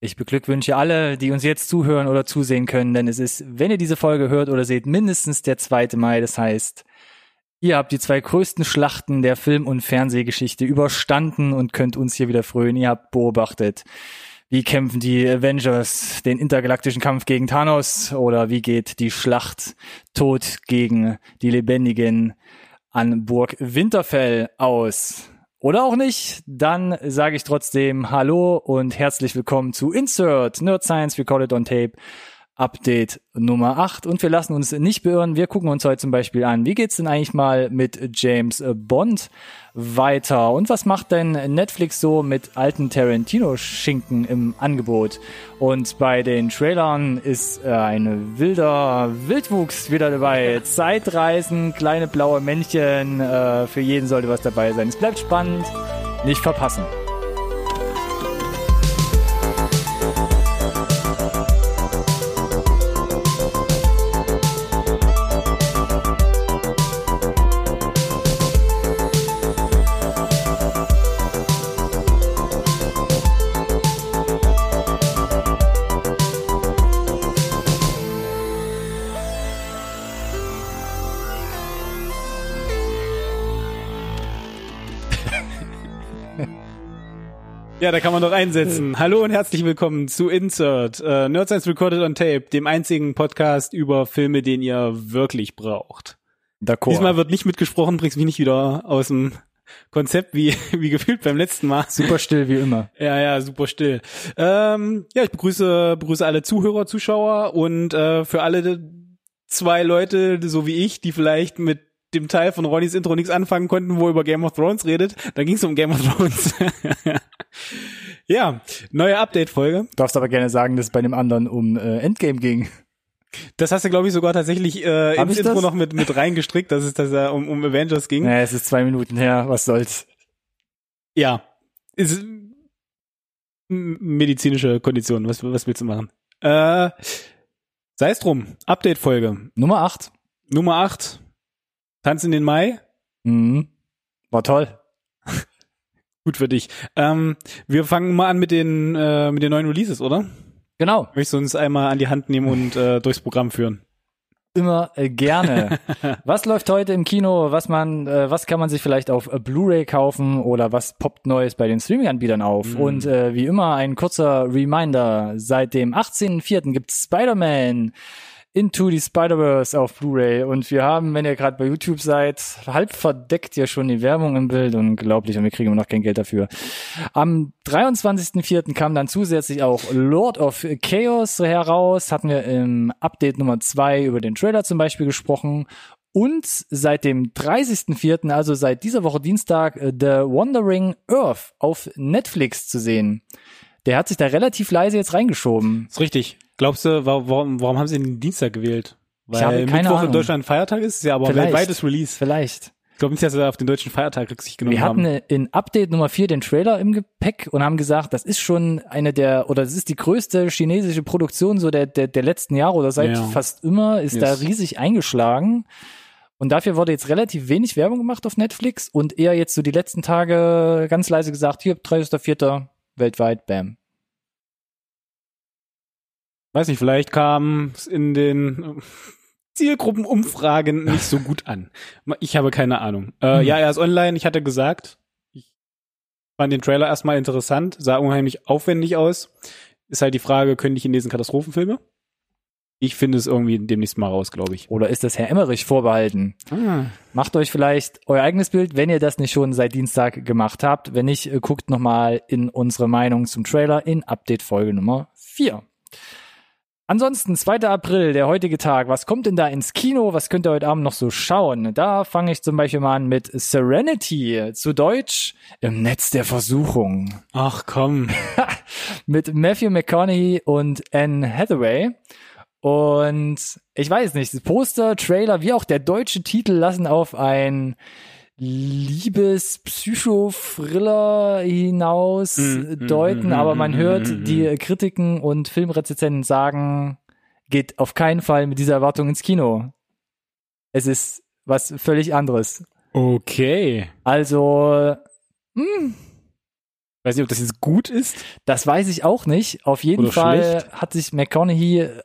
Ich beglückwünsche alle, die uns jetzt zuhören oder zusehen können, denn es ist, wenn ihr diese Folge hört oder seht, mindestens der 2. Mai. Das heißt, ihr habt die zwei größten Schlachten der Film- und Fernsehgeschichte überstanden und könnt uns hier wieder frönen. Ihr habt beobachtet, wie kämpfen die Avengers den intergalaktischen Kampf gegen Thanos oder wie geht die Schlacht Tod gegen die Lebendigen an Burg Winterfell aus. Oder auch nicht, dann sage ich trotzdem Hallo und herzlich willkommen zu Insert Nerd Science Recorded on Tape Update Nummer 8 und wir lassen uns nicht beirren. Wir gucken uns heute zum Beispiel an, wie geht's denn eigentlich mal mit James Bond weiter und was macht denn Netflix so mit alten Tarantino-Schinken im Angebot? Und bei den Trailern ist äh, ein wilder Wildwuchs wieder dabei. Zeitreisen, kleine blaue Männchen, äh, für jeden sollte was dabei sein. Es bleibt spannend, nicht verpassen. Ja, da kann man doch einsetzen. Hallo und herzlich willkommen zu Insert, äh, Nerd Science Recorded on Tape, dem einzigen Podcast über Filme, den ihr wirklich braucht. D'accord. Diesmal wird nicht mitgesprochen, bringst mich nicht wieder aus dem Konzept wie, wie gefühlt beim letzten Mal. Super still wie immer. Ja, ja, super still. Ähm, ja, ich begrüße, begrüße alle Zuhörer, Zuschauer und äh, für alle zwei Leute, so wie ich, die vielleicht mit dem Teil von Ronnys Intro nichts anfangen konnten, wo er über Game of Thrones redet. Da ging es um Game of Thrones. ja, neue Update-Folge. Du darfst aber gerne sagen, dass es bei dem anderen um äh, Endgame ging. Das hast du, glaube ich, sogar tatsächlich äh, Hab ins Intro das? noch mit, mit reingestrickt, dass es dass er um, um Avengers ging. Naja, es ist zwei Minuten her, was soll's. Ja. Ist medizinische Kondition. Was, was willst du machen? Äh, sei es drum. Update-Folge. Nummer 8. Nummer 8. Tanz in den Mai. Mhm. War toll. Gut für dich. Ähm, wir fangen mal an mit den, äh, mit den neuen Releases, oder? Genau. Möchtest du uns einmal an die Hand nehmen und äh, durchs Programm führen? Immer äh, gerne. was läuft heute im Kino? Was man, äh, was kann man sich vielleicht auf äh, Blu-ray kaufen oder was poppt Neues bei den Streaming-Anbietern auf? Mhm. Und äh, wie immer ein kurzer Reminder: Seit dem 18.04. gibt's Spider-Man Into the Spider-Verse auf Blu-ray und wir haben, wenn ihr gerade bei YouTube seid, halb verdeckt ja schon die Werbung im Bild. Unglaublich und wir kriegen immer noch kein Geld dafür. Am 23.04. kam dann zusätzlich auch Lord of Chaos heraus. Hatten wir im Update Nummer 2 über den Trailer zum Beispiel gesprochen. Und seit dem 30.04., also seit dieser Woche Dienstag, äh, The Wandering Earth auf Netflix zu sehen. Der hat sich da relativ leise jetzt reingeschoben. Ist richtig. Glaubst du, wa- warum, warum haben sie den Dienstag gewählt? Weil Ich habe keine Mittwoch in Ahnung. Deutschland ein Feiertag ist, ist ja aber ein Vielleicht. weltweites Release. Vielleicht. Ich glaube nicht, dass sie auf den deutschen Feiertag Rücksicht genommen Wir haben. hatten in Update Nummer 4 den Trailer im Gepäck und haben gesagt, das ist schon eine der, oder das ist die größte chinesische Produktion so der, der, der letzten Jahre oder seit Ja. fast immer, ist da Yes. riesig eingeschlagen. Und dafür wurde jetzt relativ wenig Werbung gemacht auf Netflix und eher jetzt so die letzten Tage ganz leise gesagt, hier, 30.04. weltweit, bam. Weiß nicht, vielleicht kam es in den Zielgruppenumfragen nicht so gut an. Ich habe keine Ahnung. Äh, Hm. Ja, er ist online. Ich hatte gesagt, ich fand den Trailer erstmal interessant, sah unheimlich aufwendig aus. Ist halt die Frage, können die Chinesen Katastrophenfilme? Ich finde es irgendwie demnächst mal raus, glaube ich. Oder ist das Herr Emmerich vorbehalten? Macht euch vielleicht euer eigenes Bild, wenn ihr das nicht schon seit Dienstag gemacht habt. Wenn nicht, äh, guckt nochmal in unsere Meinung zum Trailer in Update Folge Nummer 4. Ansonsten, 2. April, der heutige Tag. Was kommt denn da ins Kino? Was könnt ihr heute Abend noch so schauen? Da fange ich zum Beispiel mal an mit Serenity, zu Deutsch im Netz der Versuchung. Ach komm. mit Matthew McConaughey und Anne Hathaway. Und ich weiß nicht, das Poster, Trailer, wie auch der deutsche Titel lassen auf ein Liebes-Psycho-Thriller hinaus Mm, deuten, mm, aber man hört, mm, die Kritiken und Filmrezensenten sagen, geht auf keinen Fall mit dieser Erwartung ins Kino. Es ist was völlig anderes. Okay. Also, hm, Weiß nicht, ob das jetzt gut ist. Das weiß ich auch nicht. Auf jeden Oder Fall schlecht. hat sich McConaughey äh,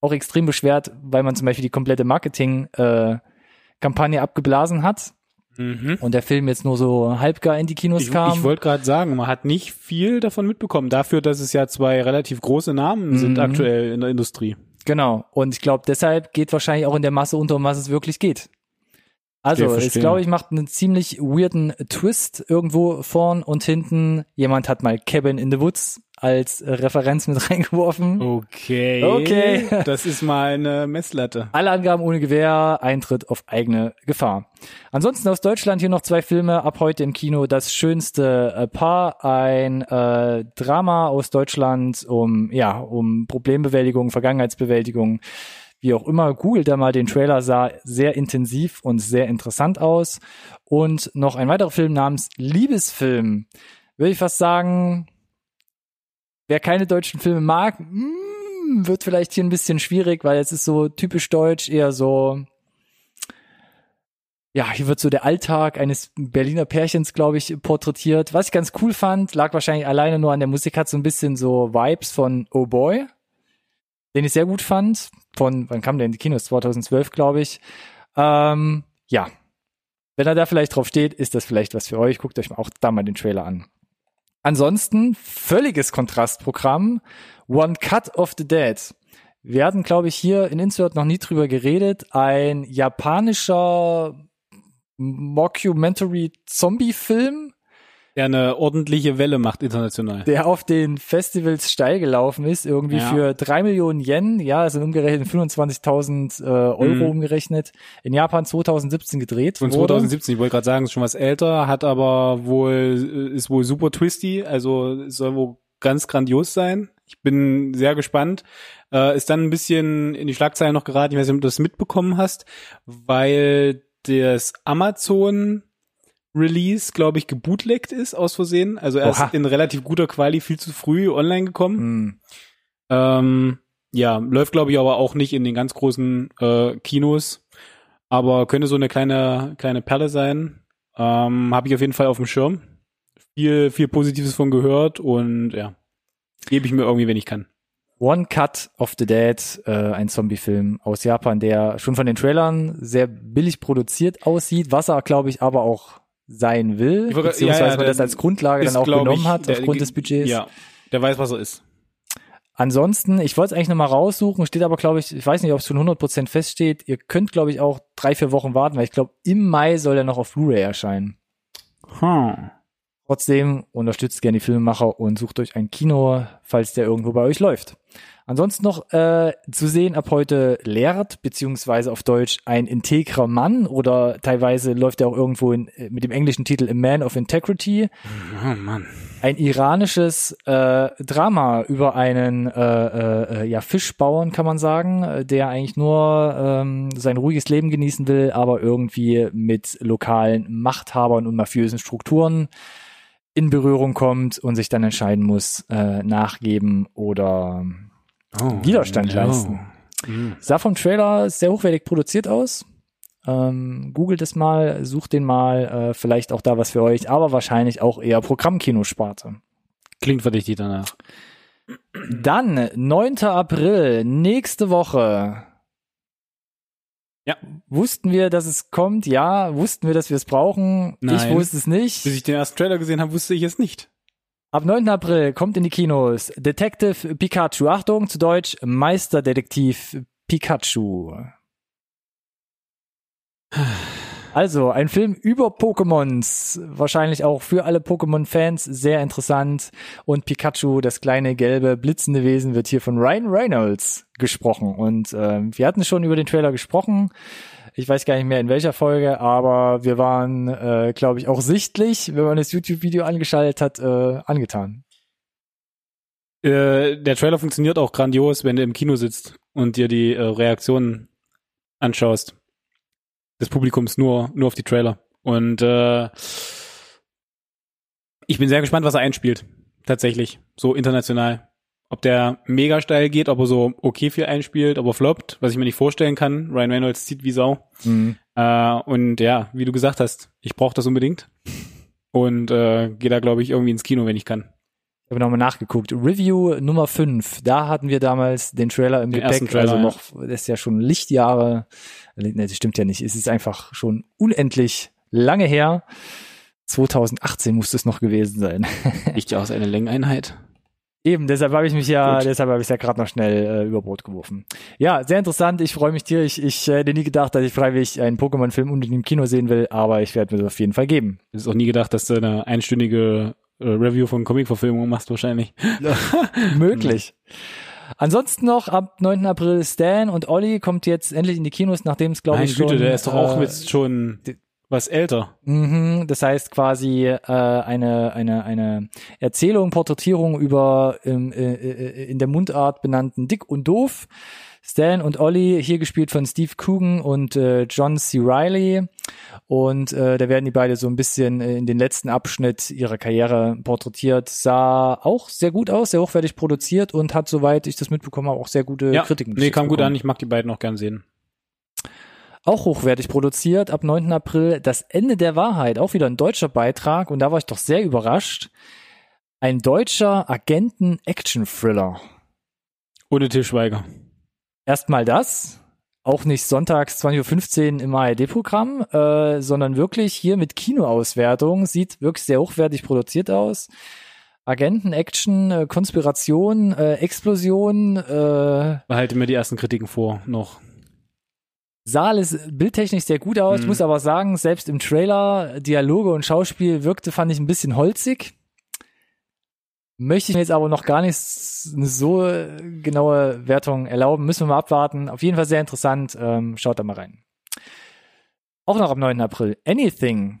auch extrem beschwert, weil man zum Beispiel die komplette Marketing-Kampagne abgeblasen hat Mhm. und der Film jetzt nur so halbgar in die Kinos Ich, kam. ich wollte gerade sagen, man hat nicht viel davon mitbekommen, dafür, dass es ja zwei relativ große Namen sind Mhm. aktuell in der Industrie. Genau. Und ich glaube, deshalb geht wahrscheinlich auch in der Masse unter, um was es wirklich geht. Also, verstehe. glaube ich, macht einen ziemlich weirden Twist irgendwo vorn und hinten. Jemand hat mal Cabin in the Woods als äh, Referenz mit reingeworfen. Okay. Okay. Das ist mal eine Messlatte. Alle Angaben ohne Gewähr, Eintritt auf eigene Gefahr. Ansonsten aus Deutschland hier noch zwei Filme ab heute im Kino. Das schönste äh, Paar, ein äh, Drama aus Deutschland um ja um Problembewältigung, Vergangenheitsbewältigung, wie auch immer. Googelt da mal den Trailer, sah sehr intensiv und sehr interessant aus. Und noch ein weiterer Film namens Liebesfilm. Würde ich fast sagen, wer keine deutschen Filme mag, mm, wird vielleicht hier ein bisschen schwierig, weil es ist so typisch deutsch, eher so, ja, hier wird so der Alltag eines Berliner Pärchens, glaube ich, porträtiert. Was ich ganz cool fand, lag wahrscheinlich alleine nur an der Musik, hat so ein bisschen so Vibes von Oh Boy, den ich sehr gut fand. Von, wann kam der in die Kinos? 2012, glaube ich. Ähm, ja. Wenn er da vielleicht drauf steht, ist das vielleicht was für euch. Guckt euch auch da mal den Trailer an. Ansonsten völliges Kontrastprogramm. One Cut of the Dead. Wir hatten, glaube ich, hier in Insert noch nie drüber geredet. Ein japanischer Mockumentary-Zombie-Film, Der eine ordentliche Welle macht international. der auf den Festivals steil gelaufen ist, irgendwie Ja. für drei Millionen Yen, ja, also umgerechnet 25.000 äh, Euro Mhm. umgerechnet, in Japan 2017 gedreht Von wurde. 2017, ich wollte gerade sagen, ist schon was älter, hat aber wohl, ist wohl super twisty, also es soll wohl ganz grandios sein. Ich bin sehr gespannt. Äh, ist dann ein bisschen in die Schlagzeilen noch geraten, ich weiß nicht, ob du das mitbekommen hast, weil das Amazon Release, glaube ich, gebootleggt ist aus Versehen. Also er Oha. ist in relativ guter Quali viel zu früh online gekommen. Hm. Ähm, ja, läuft glaube ich aber auch nicht in den ganz großen äh, Kinos, aber könnte so eine kleine kleine Perle sein. Ähm, Habe ich auf jeden Fall auf dem Schirm. Viel viel Positives von gehört und ja, gebe ich mir irgendwie, wenn ich kann. One Cut of the Dead, äh, ein Zombie-Film aus Japan, der schon von den Trailern sehr billig produziert aussieht, was er, glaube ich, aber auch sein will, beziehungsweise ja, ja, man das als Grundlage ist, dann auch genommen ich, hat, der- aufgrund des Budgets. Ja, der weiß, was er ist. Ansonsten, ich wollte es eigentlich nochmal raussuchen, steht aber, glaube ich, ich weiß nicht, ob es schon 100% feststeht, ihr könnt, glaube ich, auch drei, vier Wochen warten, weil ich glaube, im Mai soll er noch auf Blu-ray erscheinen. Hm. Trotzdem unterstützt gerne die Filmemacher und sucht euch ein Kino, falls der irgendwo bei euch läuft. Ansonsten noch äh, zu sehen ab heute Lehrt, beziehungsweise auf Deutsch ein integrer Mann oder teilweise läuft er auch irgendwo in, äh, mit dem englischen Titel A Man of Integrity. Oh Mann. Ein iranisches äh, Drama über einen äh, äh, äh, ja, Fischbauern, kann man sagen, äh, der eigentlich nur ähm, sein ruhiges Leben genießen will, aber irgendwie mit lokalen Machthabern und mafiösen Strukturen in Berührung kommt und sich dann entscheiden muss, äh, nachgeben oder Oh, Widerstand ja. leisten. Hm. Sah vom Trailer sehr hochwertig produziert aus. Ähm, googelt es mal, sucht den mal, äh, vielleicht auch da was für euch, aber wahrscheinlich auch eher Programmkinosparte. Klingt verdächtig danach. Dann, 9. April, nächste Woche. Ja. Wussten wir, dass es kommt? Ja. Wussten wir, dass wir es brauchen? Ich Nein. wusste es nicht. Bis ich den ersten Trailer gesehen habe, wusste ich es nicht. Ab 9. April kommt in die Kinos Detective Pikachu. Achtung, zu Deutsch Meisterdetektiv Pikachu. Also, ein Film über Pokémons. Wahrscheinlich auch für alle Pokémon-Fans sehr interessant. Und Pikachu, das kleine gelbe blitzende Wesen, wird hier von Ryan Reynolds gesprochen. Und äh, wir hatten schon über den Trailer gesprochen. Ich weiß gar nicht mehr in welcher Folge, aber wir waren, äh, glaube ich, auch sichtlich, wenn man das YouTube-Video angeschaltet hat, äh, angetan. Äh, der Trailer funktioniert auch grandios, wenn du im Kino sitzt und dir die äh, Reaktionen anschaust. Des Publikums nur, nur auf die Trailer. Und äh, ich bin sehr gespannt, was er einspielt. Tatsächlich. So international. Ob der mega steil geht, ob er so okay viel einspielt, ob er floppt, was ich mir nicht vorstellen kann. Ryan Reynolds zieht wie Sau. Mhm. Äh, und ja, wie du gesagt hast, ich brauche das unbedingt. und äh, gehe da, glaube ich, irgendwie ins Kino, wenn ich kann. Ich habe nochmal nachgeguckt. Review Nummer 5. Da hatten wir damals den Trailer im Den Gepäck. Trailer, also noch, das ist ja schon Lichtjahre. Ne, das stimmt ja nicht. Es ist einfach schon unendlich lange her. 2018 muss es noch gewesen sein. Liegt ja aus einer Längeneinheit. Eben, deshalb habe ich mich ja, Gut. deshalb habe ich ja gerade noch schnell äh, über Bord geworfen. Ja, sehr interessant. Ich freue mich tierisch. Ich äh, hätte nie gedacht, dass ich freiwillig einen Pokémon-Film unbedingt im Kino sehen will, aber ich werde mir das auf jeden Fall geben. Ich hätte auch nie gedacht, dass du eine einstündige äh, Review von Comic-Verfilmungen machst wahrscheinlich. Möglich. Ansonsten noch ab 9. April Stan und Olli kommt jetzt endlich in die Kinos, nachdem es glaube ich schon. Güte, der ist doch auch äh, jetzt schon was älter. Mhm, das heißt quasi äh, eine eine eine Erzählung, Porträtierung über ähm, äh, äh, in der Mundart benannten Dick und Doof. Stan und Ollie, hier gespielt von Steve Coogan und äh, John C. Reilly. Und äh, da werden die beide so ein bisschen äh, in den letzten Abschnitt ihrer Karriere porträtiert. Sah auch sehr gut aus, sehr hochwertig produziert und hat, soweit ich das mitbekommen habe, auch sehr gute Ja, Kritiken. nee, kam gut bekommen. an. Ich mag die beiden auch gern sehen. Auch hochwertig produziert, ab 9. April Das Ende der Wahrheit, auch wieder ein deutscher Beitrag und da war ich doch sehr überrascht. Ein deutscher Agenten-Action-Thriller. Ohne Til Schweiger. Erstmal das, auch nicht sonntags 20.15 Uhr im ARD-Programm, äh, sondern wirklich hier mit Kinoauswertung, sieht wirklich sehr hochwertig produziert aus. Agenten, Action, äh, Konspiration, äh, Explosion, äh, Behalte mir die ersten Kritiken vor noch. Sah alles bildtechnisch sehr gut aus, Mhm. muss aber sagen, selbst im Trailer, Dialoge und Schauspiel wirkte, fand ich ein bisschen holzig. Möchte ich mir jetzt aber noch gar nicht so genaue Wertung erlauben. Müssen wir mal abwarten. Auf jeden Fall sehr interessant. Ähm, schaut da mal rein. Auch noch am 9. April. Anything.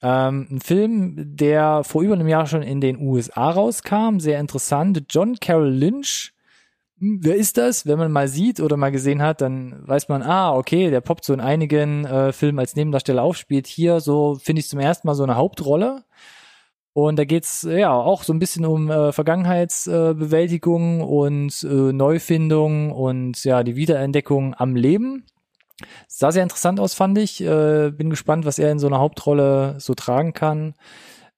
Ähm, ein Film, der vor über einem Jahr schon in den USA rauskam. Sehr interessant. John Carroll Lynch. Hm, Wer ist das? Wenn man mal sieht oder mal gesehen hat, dann weiß man, ah, okay, der poppt so in einigen äh, Filmen als Nebendarsteller auf, spielt hier so, finde ich zum ersten Mal so eine Hauptrolle. Und da geht's ja auch so ein bisschen um äh, Vergangenheitsbewältigung äh, und äh, Neufindung und ja, die Wiederentdeckung am Leben. Sah sehr interessant aus, fand ich. Äh, bin gespannt, was er in so einer Hauptrolle so tragen kann.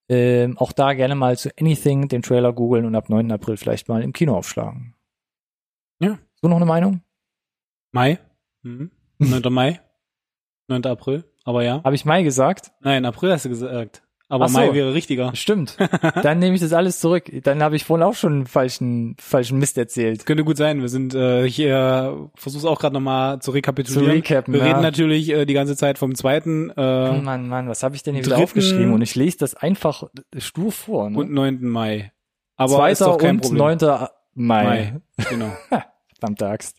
Ähm, auch da gerne mal zu Anything den Trailer googeln und ab 9. April vielleicht mal im Kino aufschlagen. Ja. So noch eine Meinung? Mai? Mhm. 9. Mai? 9. April? Aber ja. Habe ich Mai gesagt? Nein, April hast du gesagt. Aber so. Mai wäre richtiger. Stimmt. Dann nehme ich das alles zurück. Dann habe ich vorhin auch schon einen falschen, falschen Mist erzählt. Könnte gut sein. Wir sind, äh, ich äh, versuch's auch gerade nochmal zu rekapitulieren. Zu recappen, Wir ja. reden natürlich äh, die ganze Zeit vom zweiten Oh äh, Mann, Mann, was habe ich denn hier wieder aufgeschrieben? Und ich lese das einfach stur vor. Ne? und 9. Mai. Aber ist Zweiter doch kein und Problem. 9. Mai. Mai. Genau. Verdammte Axt.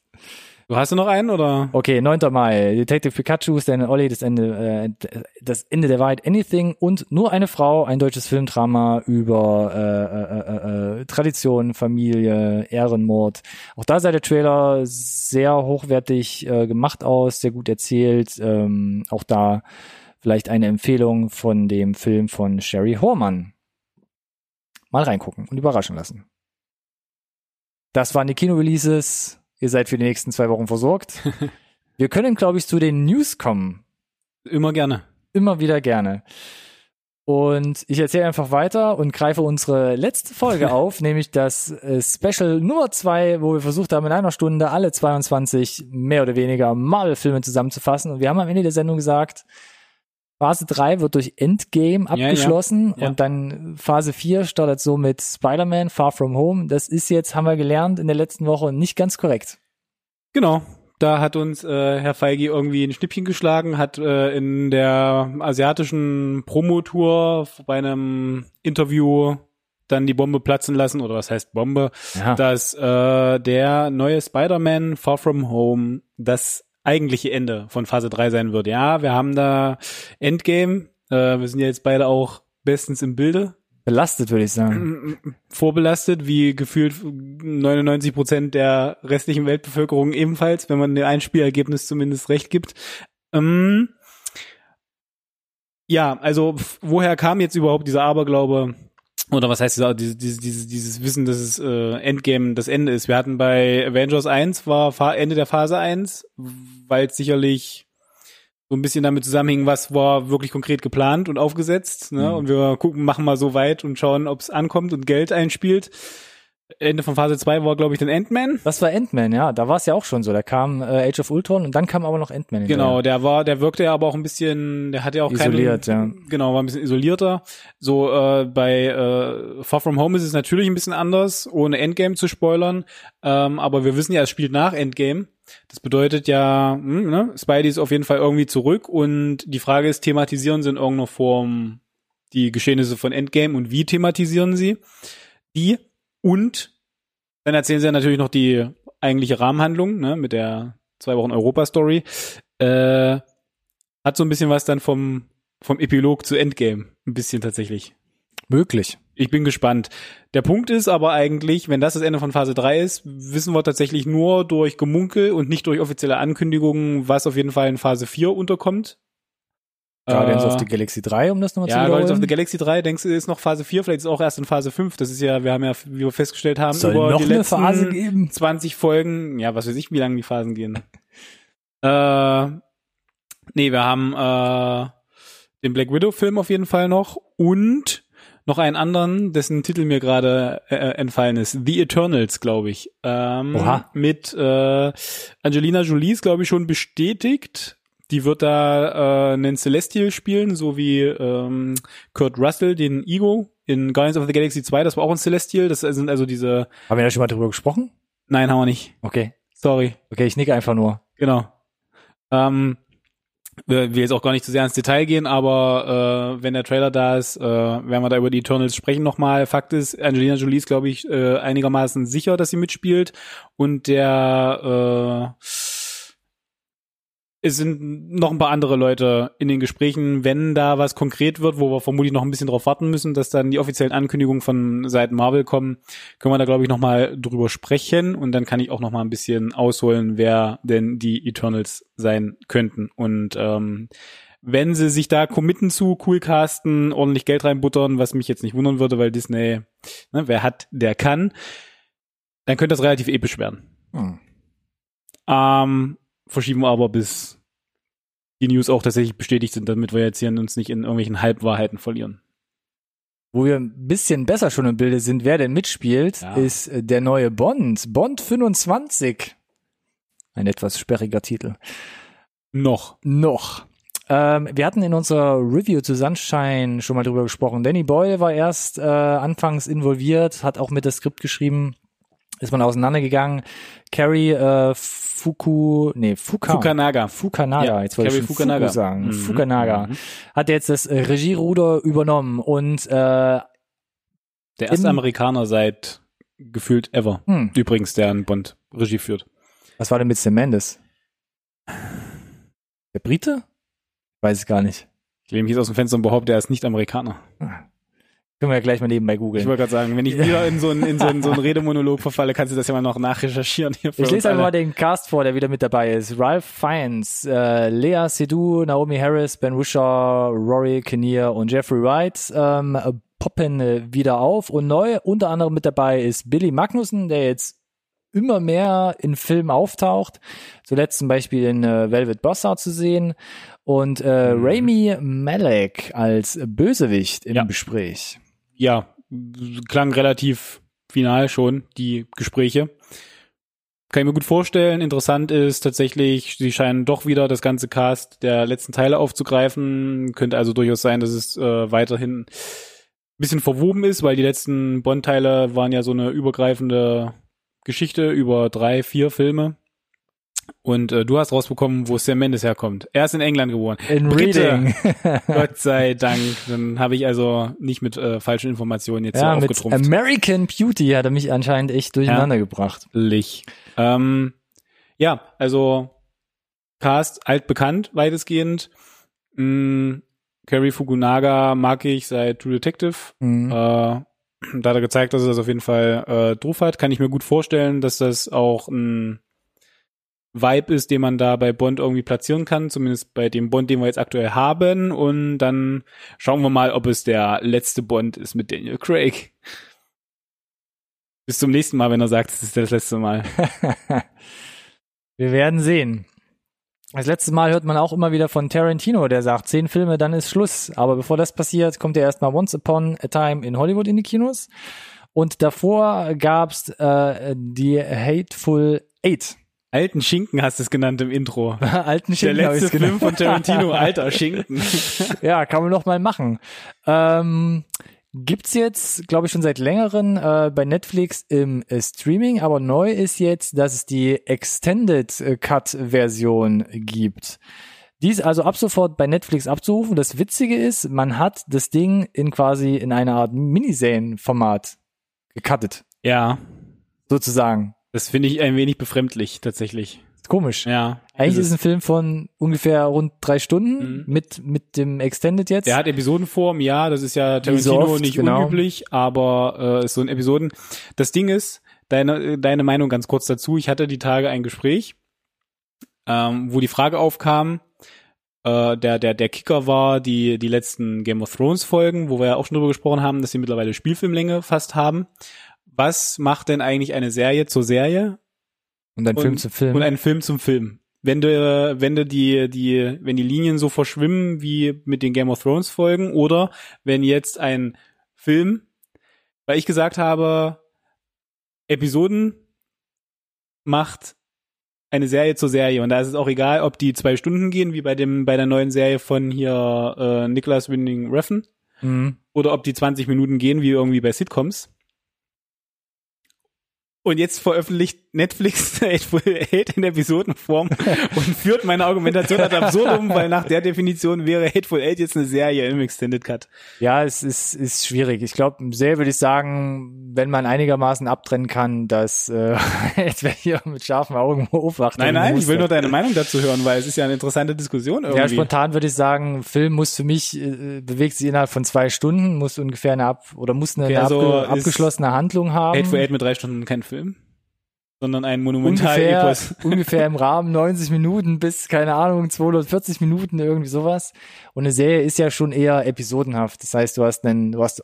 Du hast du noch einen oder? Okay, 9. Mai. Detective Pikachu, Stan und Ollie, das Ende, äh, das Ende der Wahrheit, Anything und nur eine Frau, ein deutsches Filmdrama über äh, äh, äh, äh, Tradition, Familie, Ehrenmord. Auch da sah der Trailer sehr hochwertig äh, gemacht aus, sehr gut erzählt. Ähm, auch da vielleicht eine Empfehlung von dem Film von Sherry Hormann. Mal reingucken und überraschen lassen. Das waren die Kino-Releases. Ihr seid für die nächsten zwei Wochen versorgt. Wir können, glaube ich, zu den News kommen. Immer gerne. Immer wieder gerne. Und ich erzähle einfach weiter und greife unsere letzte Folge auf, nämlich das äh, Special Nummer zwei, wo wir versucht haben, in einer Stunde alle 22 mehr oder weniger Marvel-Filme zusammenzufassen. Und wir haben am Ende der Sendung gesagt, Phase 3 wird durch Endgame Ja, ja. abgeschlossen Ja. und dann Phase 4 startet so mit Spider-Man Far From Home. Das ist jetzt, haben wir gelernt in der letzten Woche, nicht ganz korrekt. Genau. Da hat uns äh, Herr Feige irgendwie ein Schnippchen geschlagen, hat äh, in der asiatischen Promotour bei einem Interview dann die Bombe platzen lassen, oder was heißt Bombe, Ja. dass äh, der neue Spider-Man Far From Home das eigentliche Ende von Phase 3 sein wird. Ja, wir haben da Endgame, äh, wir sind ja jetzt beide auch bestens im Bilde, Belastet, würde ich sagen. vorbelastet, wie gefühlt 99 Prozent der restlichen Weltbevölkerung ebenfalls, wenn man dem Einspielergebnis zumindest recht gibt. Ähm, ja, also woher kam jetzt überhaupt dieser Aberglaube? Oder was heißt dieses, dieses, dieses, Wissen, dass es äh, Endgame das Ende ist? Wir hatten bei Avengers 1 war Ende der Phase 1, weil es sicherlich so ein bisschen damit zusammenhängen, was war wirklich konkret geplant und aufgesetzt. Ne? Mhm. Und wir gucken, machen mal so weit und schauen, ob es ankommt und Geld einspielt. Ende von Phase 2 war, glaube ich, dann Ant-Man. Das war Ant-Man, ja. Da war es ja auch schon so. Da kam äh, Age of Ultron und dann kam aber noch Ant-Man. Genau, der war, der wirkte ja aber auch ein bisschen, der hatte ja auch Isoliert, keinen, ja. Genau, war ein bisschen isolierter. So äh, bei äh, Far From Home ist es natürlich ein bisschen anders, ohne Endgame zu spoilern. Ähm, aber wir wissen ja, es spielt nach Endgame. Das bedeutet ja, hm, ne, Spidey ist auf jeden Fall irgendwie zurück und die Frage ist, thematisieren sie in irgendeiner Form die Geschehnisse von Endgame und wie thematisieren sie die? Und dann erzählen sie ja natürlich noch die eigentliche Rahmenhandlung, ne, mit der zwei Wochen Europa-Story. Äh, hat so ein bisschen was dann vom, vom Epilog zu Endgame. Ein bisschen tatsächlich. Möglich. Ich bin gespannt. Der Punkt ist aber eigentlich, wenn das das Ende von Phase 3 ist, wissen wir tatsächlich nur durch Gemunkel und nicht durch offizielle Ankündigungen, was auf jeden Fall in Phase 4 unterkommt. Guardians Äh, of the Galaxy 3, um das nochmal zu ja, Guardians of the Galaxy 3, denkst du, ist noch Phase 4, vielleicht ist es auch erst in Phase 5. Das ist ja, wir haben ja, wie wir festgestellt haben, Soll über noch die eine letzten Phase geben? 20 Folgen, ja, was weiß ich, wie lange die Phasen gehen. Äh, nee, wir haben äh, den Black Widow-Film auf jeden Fall noch und noch einen anderen, dessen Titel mir gerade äh, entfallen ist. The Eternals, glaube ich. Ähm, Oha. Mit äh, Angelina Jolie ist, glaube ich, schon bestätigt. Die wird da äh, einen Celestial spielen, so wie ähm, Kurt Russell, den Ego in Guardians of the Galaxy 2. Das war auch ein Celestial. Das sind also diese... Haben wir da schon mal drüber gesprochen? Nein, haben wir nicht. Okay. Sorry. Okay, ich nicke einfach nur. Genau. Ähm, wir will jetzt auch gar nicht zu sehr ins Detail gehen, aber äh, wenn der Trailer da ist, äh, werden wir da über die Eternals sprechen nochmal. Fakt ist, Angelina Jolie ist, glaube ich, äh, einigermaßen sicher, dass sie mitspielt. Und der äh, es sind noch ein paar andere Leute in den Gesprächen, wenn da was konkret wird, wo wir vermutlich noch ein bisschen drauf warten müssen, dass dann die offiziellen Ankündigungen von Seiten Marvel kommen, können wir da glaube ich noch mal drüber sprechen und dann kann ich auch noch mal ein bisschen ausholen, wer denn die Eternals sein könnten und ähm, wenn sie sich da committen zu Coolcasten, ordentlich Geld reinbuttern, was mich jetzt nicht wundern würde, weil Disney, ne, wer hat, der kann, dann könnte das relativ episch werden. Hm. Ähm, verschieben wir aber bis die News auch tatsächlich bestätigt sind, damit wir jetzt hier uns nicht in irgendwelchen Halbwahrheiten verlieren. Wo wir ein bisschen besser schon im Bilde sind, wer denn mitspielt, Ja. ist äh, der neue Bond. Bond 25. Ein etwas sperriger Titel. Noch. Noch. Ähm, wir hatten in unserer Review zu Sunshine schon mal drüber gesprochen. Danny Boyle war erst äh, anfangs involviert, hat auch mit das Skript geschrieben, ist man auseinandergegangen. Carrie äh, Fuku, nee, Fuka, Fukanaga. Fukanaga, Ja, jetzt wollte ich Carrie schon Fukanaga. Fuku sagen. Mhm. Fukanaga Mhm. hat jetzt das äh, Regieruder übernommen und äh, Der erste Amerikaner seit gefühlt ever. hm, Übrigens, der einen Bond Regie führt. was war denn mit Sam Mendes? Der Brite? Weiß ich gar nicht. Ich lehne mich jetzt aus dem Fenster und behaupte, er ist nicht Amerikaner. Können wir ja gleich mal nebenbei Ich googeln. wollte gerade sagen, wenn ich wieder in so einen, in so einen, so einen Redemonolog verfalle, kannst du das ja mal noch nachrecherchieren hier Ich lese einfach mal den Cast vor, der wieder mit dabei ist. Ralph Fiennes, äh, Lea Seydoux, Naomi Harris, Ben Wishaw, Rory Kinnear und Jeffrey Wright ähm, äh, poppen äh, wieder auf. Und neu unter anderem mit dabei ist Billy Magnussen, der jetzt immer mehr in Filmen auftaucht. Zuletzt zum Beispiel in äh, Velvet Buzzsaw zu sehen. Und äh, Mhm. Rami Malek als Bösewicht im Ja. Gespräch. Ja, klang relativ final schon, die Gespräche. Kann ich mir gut vorstellen. Interessant ist tatsächlich, sie scheinen doch wieder das ganze Cast der letzten Teile aufzugreifen. Könnte also durchaus sein, dass es äh, weiterhin ein bisschen verwoben ist, weil die letzten Bond-Teile waren ja so eine übergreifende Geschichte über drei, vier Filme. Und äh, du hast rausbekommen, wo Sam Mendes herkommt. Er ist in England geboren. In Brite. Reading. Gott sei Dank. Dann habe ich also nicht mit äh, falschen Informationen jetzt ja, hier aufgetrumpft. American Beauty hat er mich anscheinend echt durcheinander gebracht. Lich. Ähm, ja, also Cast altbekannt weitestgehend. Mm, Carrie Fukunaga mag ich seit True Detective. Mhm. Äh, da hat er gezeigt, dass er das auf jeden Fall äh, drauf hat. Kann ich mir gut vorstellen, dass das auch ein Vibe ist, den man da bei Bond irgendwie platzieren kann, zumindest bei dem Bond, den wir jetzt aktuell haben. Und dann schauen wir mal, ob es der letzte Bond ist mit Daniel Craig. Bis zum nächsten Mal, wenn er sagt, es ist das letzte Mal. Wir werden sehen. Das letzte Mal hört man auch immer wieder von Tarantino, der sagt, zehn Filme, dann ist Schluss. Aber bevor das passiert, kommt ja erstmal Once Upon a Time in Hollywood in die Kinos. Und davor gab's äh, die Hateful Eight. Alten Schinken hast du es genannt im Intro. Alten Der Schinken hab letzte genannt. Film von Tarantino, alter Schinken. ja, kann man noch mal machen. Ähm, gibt's jetzt, glaube ich, schon seit längerem äh, bei Netflix im äh, Streaming, aber neu ist jetzt, dass es die Extended äh, Cut Version gibt. Die ist also ab sofort bei Netflix abzurufen. Das Witzige ist, man hat das Ding in quasi in einer Art Miniserien-Format gecuttet, Ja, sozusagen. Das finde ich ein wenig befremdlich, tatsächlich. Ist komisch. Ja. Eigentlich ist es. ein Film von ungefähr rund drei Stunden Mhm. mit, mit dem Extended jetzt. Der hat Episodenform, ja, das ist ja Wie so Tarantino oft, nicht genau. unüblich, aber äh, ist so ein Episoden. Das Ding ist, deine, deine Meinung ganz kurz dazu. Ich hatte die Tage ein Gespräch, ähm, wo die Frage aufkam, äh, der, der, der Kicker war die, die letzten Game of Thrones Folgen, wo wir ja auch schon drüber gesprochen haben, dass sie mittlerweile Spielfilmlänge fast haben. Was macht denn eigentlich eine Serie zur Serie und ein Film und- zu Film. und einen Film zum Film. Wenn du, wenn du die, die, wenn die Linien so verschwimmen wie mit den Game of Thrones Folgen oder wenn jetzt ein Film, weil ich gesagt habe, Episoden macht eine Serie zur Serie und da ist es auch egal, ob die zwei Stunden gehen, wie bei dem, bei der neuen Serie von hier äh, Nicholas Winding Refn Mhm. oder ob die 20 Minuten gehen, wie irgendwie bei Sitcoms. Und jetzt veröffentlicht Netflix Hateful in Episodenform und führt meine Argumentation ad absurdum, weil nach der Definition wäre Hateful Eight jetzt eine Serie im Extended Cut. Ja, es ist, ist schwierig. Ich glaube, sehr würde ich sagen, wenn man einigermaßen abtrennen kann, dass äh, jetzt wer hier mit scharfen Augen beobachtet. Nein, nein, ich will nur deine Meinung dazu hören, weil es ist ja eine interessante Diskussion Ja, irgendwie. spontan würde ich sagen, Film muss für mich äh, bewegt sich innerhalb von zwei Stunden, muss ungefähr eine ab oder muss eine, Okay, eine also abge abgeschlossene Handlung haben. Hateful Eight mit drei Stunden kein Film, sondern ein ungefähr, Monumental-Epos. ungefähr im Rahmen 90 Minuten bis, keine Ahnung, 240 Minuten, irgendwie sowas. Und eine Serie ist ja schon eher episodenhaft. Das heißt, du hast einen, du hast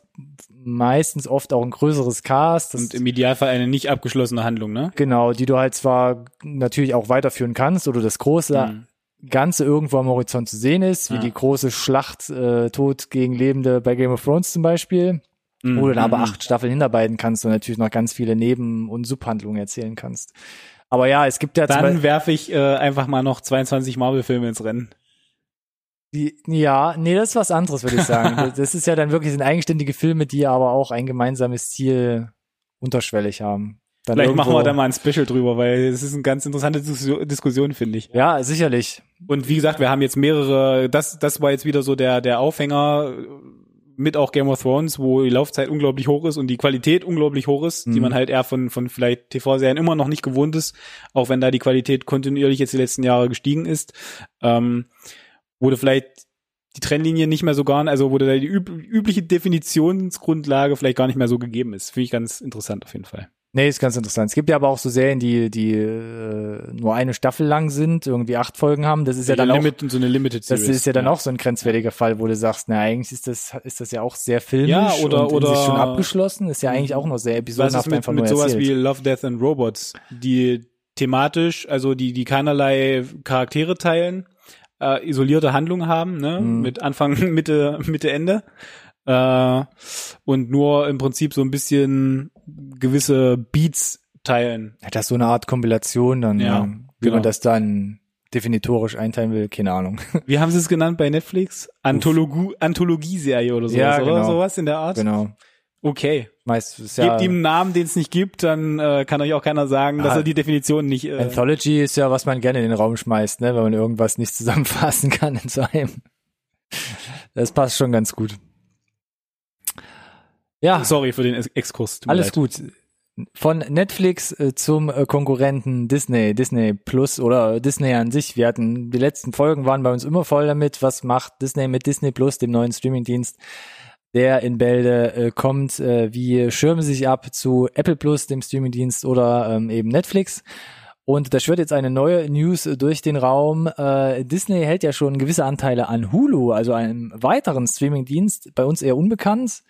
meistens oft auch ein größeres Cast. Und im Idealfall eine nicht abgeschlossene Handlung, ne? genau, die du halt zwar natürlich auch weiterführen kannst oder das große Mhm. Ganze irgendwo am Horizont zu sehen ist, wie Ja. die große Schlacht äh, Tod gegen Lebende bei Game of Thrones zum Beispiel. Mhm. wo du dann aber Mhm. acht Staffeln hinarbeiten kannst und natürlich noch ganz viele Neben- und Subhandlungen erzählen kannst. Aber ja, es gibt ja Dann werfe ich äh, einfach mal noch 22 Marvel-Filme ins Rennen. die, ja, nee, das ist was anderes, würde ich sagen. Das- ist ja dann wirklich sind eigenständige Filme, die aber auch ein gemeinsames Ziel unterschwellig haben. Dann Vielleicht machen wir da mal ein Special drüber, weil es ist eine ganz interessante Diskussion, finde ich. Ja, sicherlich. Und wie gesagt, wir haben jetzt mehrere, das, das war jetzt wieder so der, der Aufhänger mit auch Game of Thrones, wo die Laufzeit unglaublich hoch ist und die Qualität unglaublich hoch ist, die Mhm. man halt eher von, von vielleicht TV-Serien immer noch nicht gewohnt ist, auch wenn da die Qualität kontinuierlich jetzt die letzten Jahre gestiegen ist, ähm, du vielleicht die Trennlinie nicht mehr so gar, also wo da die üb übliche Definitionsgrundlage vielleicht gar nicht mehr so gegeben ist. Finde ich ganz interessant auf jeden Fall. Nee, ist ganz interessant. Es gibt ja aber auch so Serien, die, die äh, nur eine Staffel lang sind, irgendwie acht Folgen haben. Das ist ja dann auch, Limit, so eine Limited das Series. ist ja dann auch so ein grenzwertiger Fall, wo du sagst, na eigentlich ist das ist das ja auch sehr filmisch Ja, oder- und oder- sich schon abgeschlossen. Ist ja eigentlich auch noch sehr episodenhaft ist mit, einfach mit nur sowas erzählt. wie Love, Death and Robots, die thematisch, also die, die keinerlei Charaktere teilen, äh, isolierte Handlungen haben, ne, Mhm. mit Anfang, Mitte, Mitte, Ende, äh, und nur im Prinzip so ein bisschen gewisse Beats teilen. Ja, das ist so eine Art Kompilation dann, Ja, ja, wie genau. man das dann definitorisch einteilen will, keine Ahnung. Wie haben sie es genannt bei Netflix? Anthologie, Anthologie-Serie oder sowas, Ja, oder genau. sowas in der Art? genau. Okay. Meist ist ja, Gebt ihm einen Namen, den es nicht gibt, dann äh, kann euch auch keiner sagen, dass Ah. er die Definition nicht. Äh, Anthology ist ja, was man gerne in den Raum schmeißt, ne, wenn man irgendwas nicht zusammenfassen kann in so einem. Das passt schon ganz gut. Ja, sorry für den Ex- Exkurs. alles leid. gut. Von Netflix äh, zum äh, Konkurrenten Disney, Disney Plus oder Disney an sich. Wir hatten, die letzten Folgen waren bei uns immer voll damit. Was macht Disney mit Disney Plus, dem neuen Streamingdienst, der in Bälde äh, kommt? Äh, wie schirmen sie sich ab zu Apple Plus, dem Streamingdienst oder ähm, eben Netflix? Und da schwirrt jetzt eine neue News durch den Raum. Äh, Disney hält ja schon gewisse Anteile an Hulu, also einem weiteren Streamingdienst, bei uns eher unbekannt.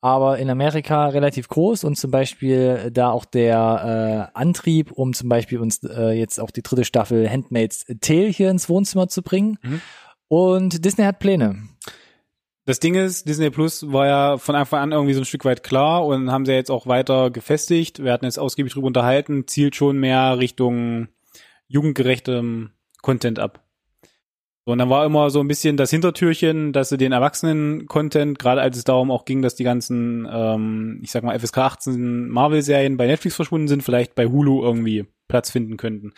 Aber in Amerika relativ groß und zum Beispiel da auch der äh, Antrieb, um zum Beispiel uns äh, jetzt auch die dritte Staffel Handmaid's Tale hier ins Wohnzimmer zu bringen. Mhm. Und Disney hat Pläne. Das Ding ist, Disney Plus war ja von Anfang an irgendwie so ein Stück weit klar und haben sie jetzt auch weiter gefestigt. Wir hatten jetzt ausgiebig drüber unterhalten, zielt schon mehr Richtung jugendgerechtem Content ab. So, und dann war immer so ein bisschen das Hintertürchen, dass sie den Erwachsenen-Content, gerade als es darum auch ging, dass die ganzen, ähm, ich sag mal, FSK 18 Marvel-Serien bei Netflix verschwunden sind, vielleicht bei Hulu irgendwie Platz finden könnten.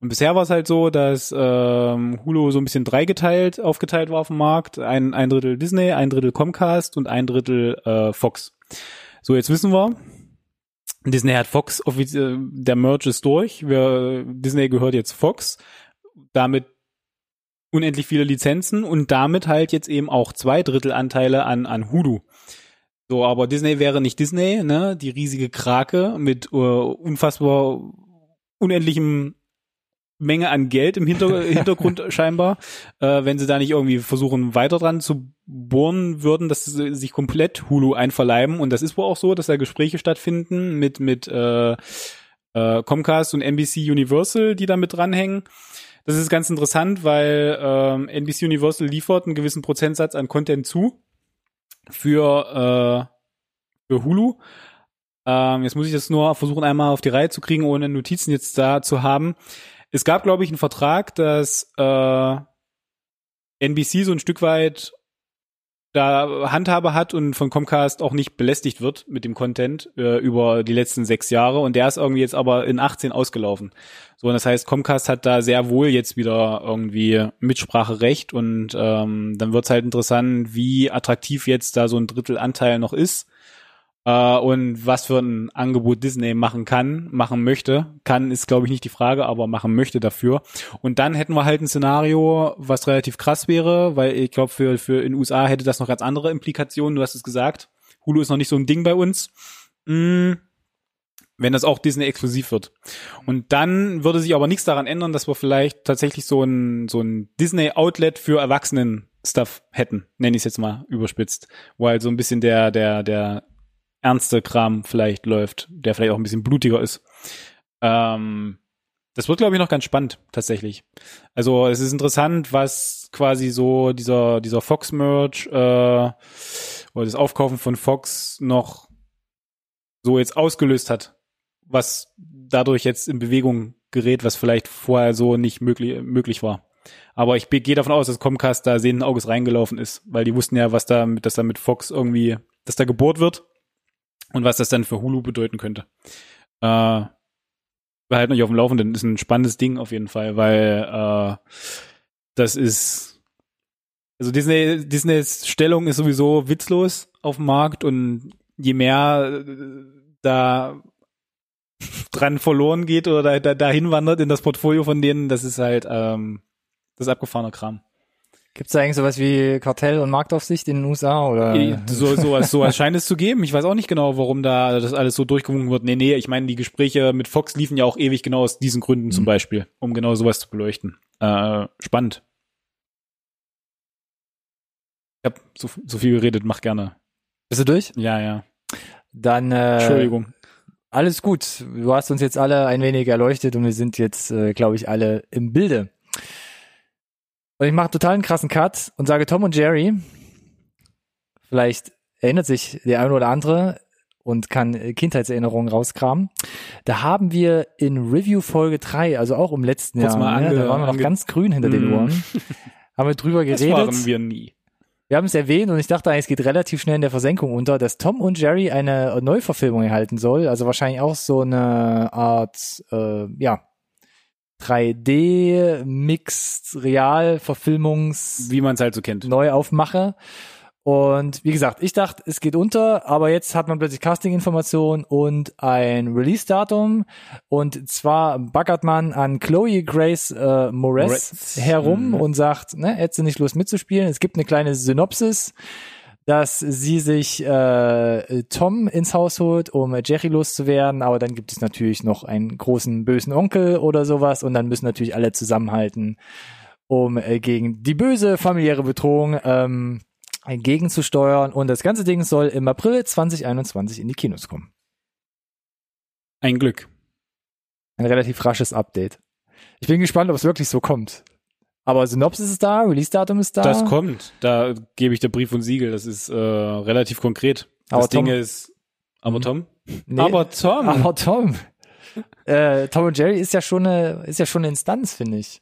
Und bisher war es halt so, dass ähm, Hulu so ein bisschen dreigeteilt, aufgeteilt war auf dem Markt. Ein, ein Drittel Disney, ein Drittel Comcast und ein Drittel äh, Fox. So, jetzt wissen wir, Disney hat Fox, offiziell, der Merge ist durch. Wir, Disney gehört jetzt Fox. Damit unendlich viele Lizenzen und damit halt jetzt eben auch zwei Drittel Anteile an, an Hulu. So, aber Disney wäre nicht Disney, ne? Die riesige Krake mit äh, unfassbar unendlichem Menge an Geld im Hinter Hintergrund scheinbar, äh, wenn sie da nicht irgendwie versuchen weiter dran zu bohren würden, dass sie sich komplett Hulu einverleiben und das ist wohl auch so, dass da Gespräche stattfinden mit mit äh, äh, Comcast und NBC Universal, die da mit dranhängen. Das ist ganz interessant, weil ähm, NBC Universal liefert einen gewissen Prozentsatz an Content zu für, äh, für Hulu. Ähm, jetzt muss ich das nur versuchen, einmal auf die Reihe zu kriegen, ohne Notizen jetzt da zu haben. Es gab, glaube ich, einen Vertrag, dass äh, NBC so ein Stück weit da Handhabe hat und von Comcast auch nicht belästigt wird mit dem Content äh, über die letzten sechs Jahre. Und der ist irgendwie jetzt aber in 18 ausgelaufen. So, und das heißt, Comcast hat da sehr wohl jetzt wieder irgendwie Mitspracherecht. Und ähm, dann wird's halt interessant, wie attraktiv jetzt da so ein Drittel Anteil noch ist äh, und was für ein Angebot Disney machen kann, machen möchte. Kann ist, glaube ich, nicht die Frage, aber machen möchte dafür. Und dann hätten wir halt ein Szenario, was relativ krass wäre, weil ich glaube, für, für in den USA hätte das noch ganz andere Implikationen. Du hast es gesagt. Hulu ist noch nicht so ein Ding bei uns. Mm, wenn das auch Disney exklusiv wird. Und dann würde sich aber nichts daran ändern, dass wir vielleicht tatsächlich so ein, so ein Disney-Outlet für Erwachsenen Stuff hätten, nenne ich es jetzt mal überspitzt, wo halt so ein bisschen der, der, der ernste Kram vielleicht läuft, der vielleicht auch ein bisschen blutiger ist. Ähm, das wird, glaube ich, noch ganz spannend, tatsächlich. Also es ist interessant, was quasi so dieser, dieser Fox-Merge äh, oder das Aufkaufen von Fox noch so jetzt ausgelöst hat, was dadurch jetzt in Bewegung gerät, was vielleicht vorher so nicht möglich, möglich war. Aber ich gehe davon aus, dass Comcast da sehenden Auges reingelaufen ist, weil die wussten ja, was da, dass da mit Fox irgendwie, dass da gebohrt wird und was das dann für Hulu bedeuten könnte. Äh, behalten euch auf dem Laufenden. Ist ein spannendes Ding auf jeden Fall, weil äh, das ist also Disney Disneys Stellung ist sowieso witzlos auf dem Markt und je mehr äh, da dran verloren geht oder da, da, dahin wandert in das Portfolio von denen, das ist halt ähm, das ist abgefahrener Kram. Gibt es da eigentlich sowas wie Kartell und Marktaufsicht in den USA oder? So, sowas, sowas scheint es zu geben. Ich weiß auch nicht genau, warum da das alles so durchgewunken wird. Nee, nee, ich meine, die Gespräche mit Fox liefen ja auch ewig genau aus diesen Gründen mhm. zum Beispiel, um genau sowas zu beleuchten. Äh, spannend. Ich habe so, so viel geredet, mach gerne. Bist du durch? Ja, ja. Dann äh, Entschuldigung. Alles gut. Du hast uns jetzt alle ein wenig erleuchtet und wir sind jetzt, äh, glaube ich, alle im Bilde. Und ich mache total einen krassen Cut und sage Tom und Jerry, vielleicht erinnert sich der eine oder andere und kann Kindheitserinnerungen rauskramen. Da haben wir in Review Folge 3, also auch im letzten Kurz Jahr, ja, da waren wir noch ganz grün hinter den mm. Ohren, haben wir drüber geredet. Das waren wir nie. Wir haben es erwähnt und ich dachte eigentlich, es geht relativ schnell in der Versenkung unter, dass Tom und Jerry eine Neuverfilmung erhalten soll. Also wahrscheinlich auch so eine Art, äh, ja, 3D Mixed Real Verfilmungs wie man es halt so kennt. Neuaufmache. Und wie gesagt ich dachte es geht unter aber jetzt hat man plötzlich Casting Informationen und ein Release Datum und zwar baggert man an Chloe Grace äh, Moretz. herum mhm. und sagt ne hätte sie nicht Lust mitzuspielen. Es gibt eine kleine Synopsis dass sie sich äh, Tom ins Haus holt, um Jerry loszuwerden, aber dann gibt es natürlich noch einen großen bösen Onkel oder sowas und dann müssen natürlich alle zusammenhalten, um äh, gegen die böse familiäre Bedrohung ähm, gegenzusteuern. Und das ganze Ding soll im April 2021 in die Kinos kommen. Ein Glück. Ein relativ rasches Update. Ich bin gespannt, ob es wirklich so kommt. Aber Synopsis ist da, Release-Datum ist da. Das kommt. Da gebe ich der Brief und Siegel. Das ist äh, relativ konkret. Das Aber Ding Tom- ist. Aber Mhm. Tom? Nee, Aber Tom. aber Tom. äh, Tom und Jerry ist ja schon eine, ist ja schon eine Instanz, finde ich.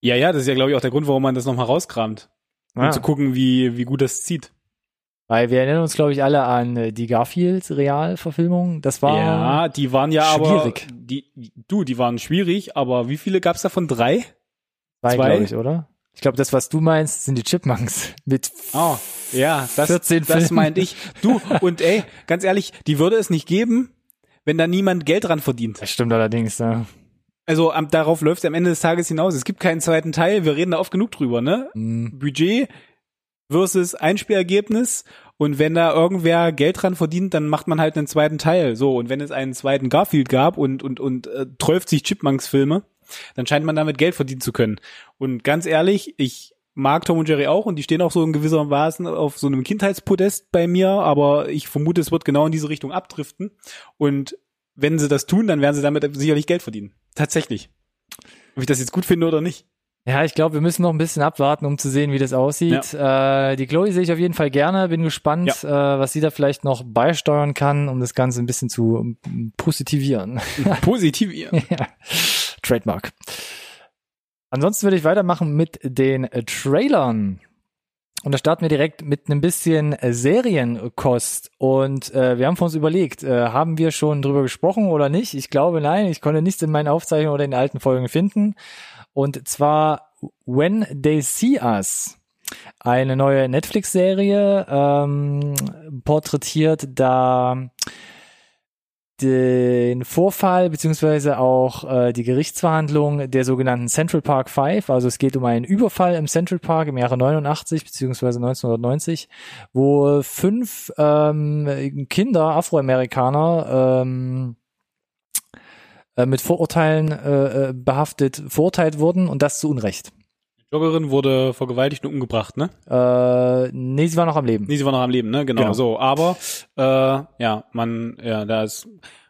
ja, ja, das ist ja, glaube ich, auch der Grund, warum man das nochmal rauskramt. Um Ja. zu gucken, wie, wie gut das zieht. Weil wir erinnern uns, glaube ich, alle an äh, die Garfield-Realverfilmung. Das war ja, die waren ja aber. schwierig. Die, du, die waren schwierig, aber wie viele gab's davon? Drei? Zwei, zwei. glaube ich, oder? Ich glaube, das, was du meinst, sind die Chipmunks mit Oh, ja, das, 14 das Filmen. meinte ich. Du, und ey, ganz ehrlich, die würde es nicht geben, wenn da niemand Geld dran verdient. Das stimmt allerdings, ja. Also am, darauf läuft es am Ende des Tages hinaus. Es gibt keinen zweiten Teil, wir reden da oft genug drüber, ne? Hm, Budget versus Einspielergebnis und wenn da irgendwer Geld dran verdient, dann macht man halt einen zweiten Teil. So, und wenn es einen zweiten Garfield gab und und und äh, 12 Chipmunks-Filme, dann scheint man damit Geld verdienen zu können. Und ganz ehrlich, ich mag Tom und Jerry auch und die stehen auch so in gewisser Weise auf so einem Kindheitspodest bei mir, aber ich vermute, es wird genau in diese Richtung abdriften. Und wenn sie das tun, dann werden sie damit sicherlich Geld verdienen. Tatsächlich. Ob ich das jetzt gut finde oder nicht. Ja, ich glaube, wir müssen noch ein bisschen abwarten, um zu sehen, wie das aussieht. Äh, die Chloe sehe ich auf jeden Fall gerne. Bin gespannt, äh, was sie da vielleicht noch beisteuern kann, um das Ganze ein bisschen zu positivieren. Positiv ihr. ja. Trademark. Ansonsten würde ich weitermachen mit den äh, Trailern. Und da starten wir direkt mit einem bisschen äh, Serienkost. Und äh, wir haben von uns überlegt, äh, haben wir schon drüber gesprochen oder nicht? Ich glaube nein, ich konnte nichts in meinen Aufzeichnungen oder in den alten Folgen finden. Und zwar When They See Us. Eine neue Netflix-Serie ähm, porträtiert da den Vorfall beziehungsweise auch äh, die Gerichtsverhandlung der sogenannten Central Park Five. Also es geht um einen Überfall im Central Park im Jahre 89 beziehungsweise 1990, wo fünf ähm, Kinder, Afroamerikaner, ähm, äh, mit Vorurteilen äh, äh, behaftet verurteilt wurden und das zu Unrecht. Joggerin wurde vergewaltigt und umgebracht, ne? Äh, nee, sie war noch am Leben. Nee, sie war noch am Leben, ne? Genau, Genau. so. Aber äh, ja, man, ja, da ist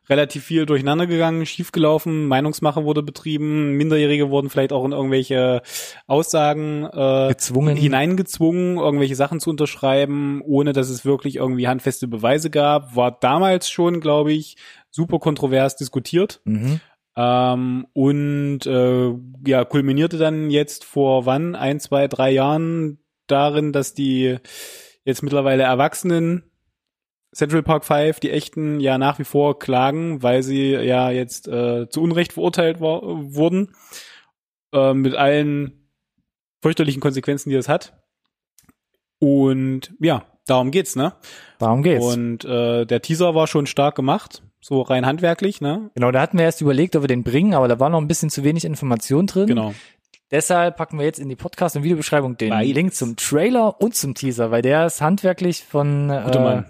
relativ viel durcheinander gegangen, schiefgelaufen, Meinungsmache wurde betrieben, Minderjährige wurden vielleicht auch in irgendwelche Aussagen äh, Gezwungen. hineingezwungen, irgendwelche Sachen zu unterschreiben, ohne dass es wirklich irgendwie handfeste Beweise gab. War damals schon, glaube ich, super kontrovers diskutiert. Mhm. Ähm, und äh, ja, kulminierte dann jetzt vor wann? Ein, zwei, drei Jahren darin, dass die jetzt mittlerweile Erwachsenen Central Park Five, die echten, ja nach wie vor klagen, weil sie ja jetzt äh, zu Unrecht verurteilt war, wurden. Äh, mit allen fürchterlichen Konsequenzen, die das hat. Und ja, darum geht's, ne? Darum geht's. Und äh, der Teaser war schon stark gemacht, so rein handwerklich, ne? Genau, da hatten wir erst überlegt, ob wir den bringen, aber da war noch ein bisschen zu wenig Information drin. Genau. Deshalb packen wir jetzt in die Podcast- und Videobeschreibung den. Link zum Trailer und zum Teaser, weil der ist handwerklich von Mann.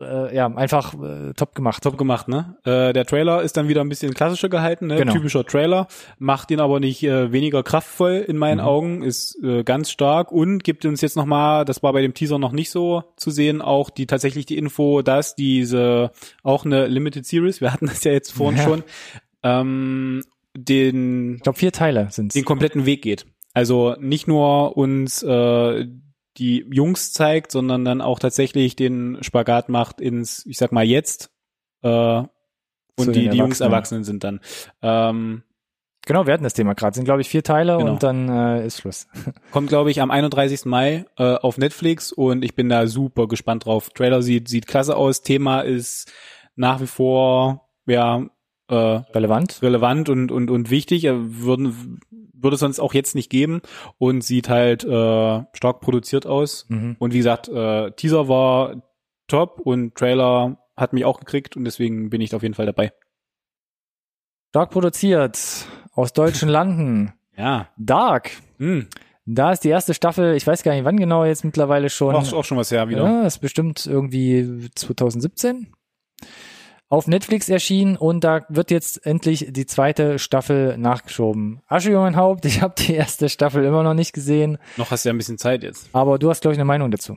Äh, ja einfach äh, top gemacht. Top gemacht, ne? Äh, der Trailer ist dann wieder ein bisschen klassischer gehalten, ne? Genau. Typischer Trailer, macht ihn aber nicht äh, weniger kraftvoll in meinen Mhm. Augen, ist äh, ganz stark und gibt uns jetzt nochmal, das war bei dem Teaser noch nicht so zu sehen, auch die tatsächlich die Info, dass diese auch eine Limited Series, wir hatten das ja jetzt vorhin Ja. schon, ähm, den Ich glaube vier Teile sind's. den kompletten Weg geht. Also nicht nur uns äh, die Jungs zeigt, sondern dann auch tatsächlich den Spagat macht ins, ich sag mal jetzt, äh, und die, die Jungs Erwachsenen. Erwachsenen sind dann. Ähm, Genau, wir hatten das Thema gerade. Sind glaube ich vier Teile Genau. und dann äh, ist Schluss. kommt, glaube ich, am 31. Mai äh, auf Netflix und ich bin da super gespannt drauf. Trailer sieht, sieht klasse aus. Thema ist nach wie vor, ja, äh, Relevant. relevant und, und, und wichtig. Äh, Würden, würde es sonst auch jetzt nicht geben und sieht halt äh, stark produziert aus. Mhm. Und wie gesagt, äh, Teaser war top und Trailer hat mich auch gekriegt und deswegen bin ich auf jeden Fall dabei. Stark produziert aus deutschen Landen. Ja. Dark. Hm. Da ist die erste Staffel, ich weiß gar nicht wann genau jetzt mittlerweile schon. Auch, auch schon was her wieder. Ja, ist bestimmt irgendwie 2017. auf Netflix erschienen und da wird jetzt endlich die zweite Staffel nachgeschoben. Asche über mein Haupt, ich habe die erste Staffel immer noch nicht gesehen. Noch hast du ja ein bisschen Zeit jetzt. Aber du hast, glaube ich, eine Meinung dazu.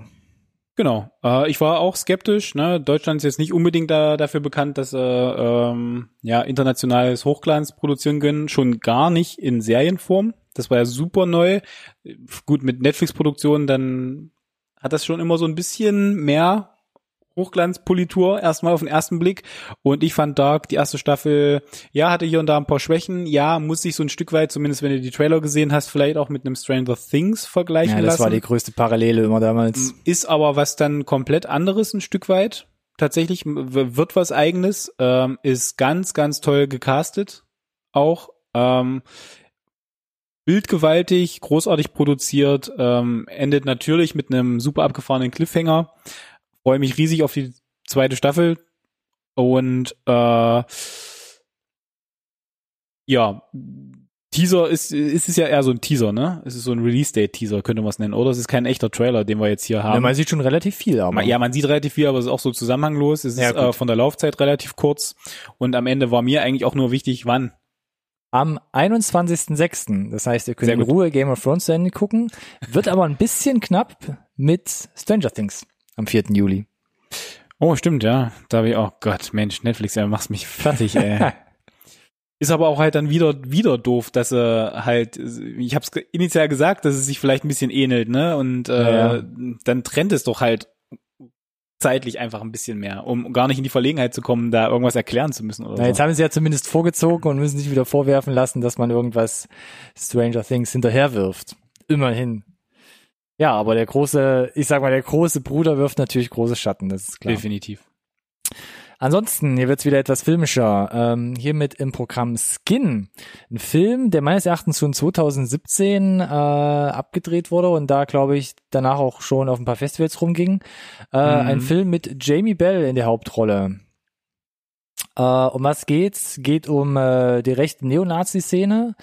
Genau. Äh, ich war auch skeptisch. Ne? Deutschland ist jetzt nicht unbedingt da, dafür bekannt, dass äh, ähm, ja internationales Hochglanz produzieren können. Schon gar nicht in Serienform. Das war ja super neu. Gut, mit Netflix-Produktionen, dann hat das schon immer so ein bisschen mehr Hochglanzpolitur erstmal auf den ersten Blick. Und ich fand Dark, die erste Staffel, ja, hatte hier und da ein paar Schwächen. Ja, muss sich so ein Stück weit, zumindest wenn du die Trailer gesehen hast, vielleicht auch mit einem Stranger Things vergleichen lassen. Ja, das lassen. war die größte Parallele immer damals. Ist aber was dann komplett anderes ein Stück weit. Tatsächlich wird was eigenes, ähm, ist ganz, ganz toll gecastet. Auch, ähm, bildgewaltig, großartig produziert, ähm, endet natürlich mit einem super abgefahrenen Cliffhanger freue mich riesig auf die zweite Staffel und äh, ja, Teaser ist, ist es ja eher so ein Teaser, ne? Es ist so ein Release-Date-Teaser, könnte man es nennen. Oder es ist kein echter Trailer, den wir jetzt hier haben. Ja, man sieht schon relativ viel, aber. Ja, man sieht relativ viel, aber es ist auch so zusammenhanglos. Es ja, ist äh, von der Laufzeit relativ kurz. Und am Ende war mir eigentlich auch nur wichtig, wann. Am 21.06. Das heißt, ihr könnt in Ruhe Game of Thrones zu Ende gucken. Wird aber ein bisschen knapp mit Stranger Things am 4. Juli. Oh, stimmt, ja. Da habe ich auch, Gott, Mensch, Netflix, ja, machst mich fertig, ey. Ist aber auch halt dann wieder wieder doof, dass er halt, ich habe es initial gesagt, dass es sich vielleicht ein bisschen ähnelt, ne? Und äh, ja. dann trennt es doch halt zeitlich einfach ein bisschen mehr, um gar nicht in die Verlegenheit zu kommen, da irgendwas erklären zu müssen. Oder Na, so. Jetzt haben sie ja zumindest vorgezogen und müssen sich wieder vorwerfen lassen, dass man irgendwas Stranger Things hinterherwirft. Immerhin. Ja, aber der große, ich sag mal, der große Bruder wirft natürlich große Schatten, das ist klar. Definitiv. Ansonsten, hier wird's wieder etwas filmischer. Ähm, hiermit im Programm Skin. Ein Film, der meines Erachtens schon 2017 äh, abgedreht wurde und da, glaube ich, danach auch schon auf ein paar Festivals rumging. Äh, mhm. Ein Film mit Jamie Bell in der Hauptrolle. Äh, um was geht's? Geht um äh, die rechte Neonazi-Szene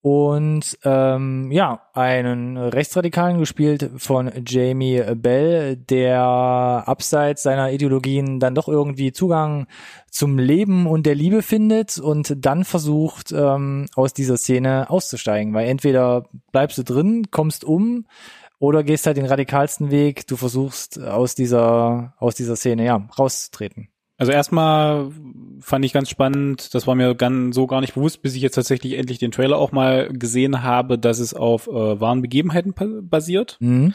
und ähm, ja, einen Rechtsradikalen gespielt von Jamie Bell, der abseits seiner Ideologien dann doch irgendwie Zugang zum Leben und der Liebe findet und dann versucht, ähm, aus dieser Szene auszusteigen, weil entweder bleibst du drin, kommst um oder gehst halt den radikalsten Weg, du versuchst aus dieser, aus dieser Szene, ja, rauszutreten. Also erstmal fand ich ganz spannend, das war mir ganz, so gar nicht bewusst, bis ich jetzt tatsächlich endlich den Trailer auch mal gesehen habe, dass es auf äh, wahren Begebenheiten basiert. Mhm.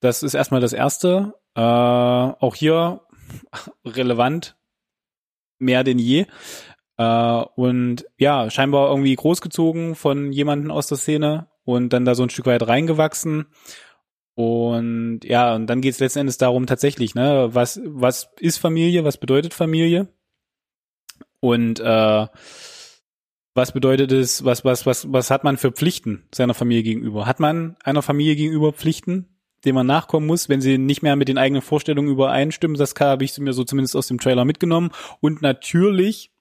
Das ist erstmal das Erste. Äh, auch hier relevant, mehr denn je. Äh, und ja, scheinbar irgendwie großgezogen von jemanden aus der Szene und dann da so ein Stück weit reingewachsen. Und ja, und dann geht es letzten Endes darum tatsächlich, ne, was, was ist Familie, was bedeutet Familie? Und äh, was bedeutet es, was, was, was, was hat man für Pflichten seiner Familie gegenüber? Hat man einer Familie gegenüber Pflichten, denen man nachkommen muss, wenn sie nicht mehr mit den eigenen Vorstellungen übereinstimmen? Das habe ich mir so zumindest aus dem Trailer mitgenommen. Und natürlich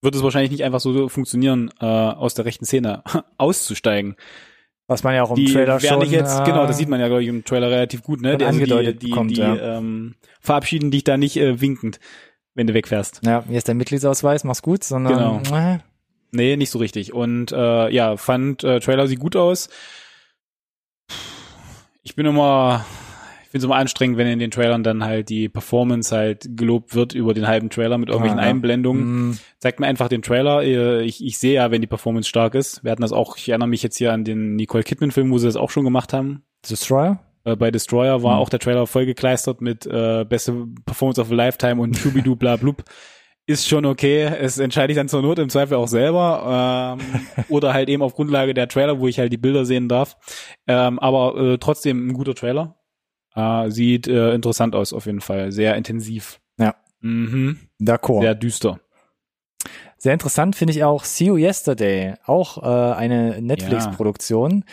wird es wahrscheinlich nicht einfach so funktionieren, äh, aus der rechten Szene auszusteigen. Was man ja auch im die Trailer schon. Ich jetzt, äh, genau, das sieht man ja, glaube ich, im Trailer relativ gut, ne? Der, angedeutet die, die, kommt, die ja. ähm, verabschieden dich da nicht äh, winkend, wenn du wegfährst. Ja, hier ist der Mitgliedsausweis, mach's gut, sondern. Genau. Äh. Nee, nicht so richtig. Und äh, ja, fand, äh, Trailer sieht gut aus. Ich bin immer finde es immer anstrengend, wenn in den Trailern dann halt die Performance halt gelobt wird über den halben Trailer mit irgendwelchen ja, ja. Einblendungen. Mhm. Zeigt mir einfach den Trailer. Ich, ich sehe ja, wenn die Performance stark ist. Wir hatten das auch, ich erinnere mich jetzt hier an den Nicole Kidman-Film, wo sie das auch schon gemacht haben. Destroyer? Äh, bei Destroyer war mhm. auch der Trailer vollgekleistert mit äh, beste Performance of a Lifetime und Schubidu bla blub. Ist schon okay. Es entscheide ich dann zur Not im Zweifel auch selber. Ähm, oder halt eben auf Grundlage der Trailer, wo ich halt die Bilder sehen darf. Ähm, aber äh, trotzdem ein guter Trailer. Äh, sieht äh, interessant aus auf jeden Fall. Sehr intensiv. Ja. Mhm. D'accord. Sehr düster. Sehr interessant finde ich auch See You Yesterday, auch äh, eine Netflix-Produktion. Ja.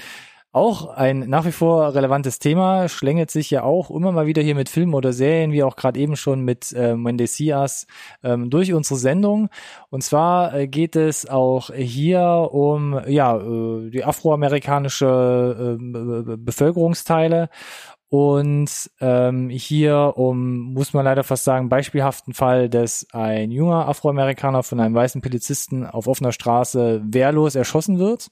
Auch ein nach wie vor relevantes Thema, schlängelt sich ja auch immer mal wieder hier mit Filmen oder Serien, wie auch gerade eben schon mit äh, Mendesias, ähm, durch unsere Sendung. Und zwar äh, geht es auch hier um ja äh, die afroamerikanische äh, Bevölkerungsteile Und ähm, hier um, muss man leider fast sagen, beispielhaften Fall, dass ein junger Afroamerikaner von einem weißen Polizisten auf offener Straße wehrlos erschossen wird.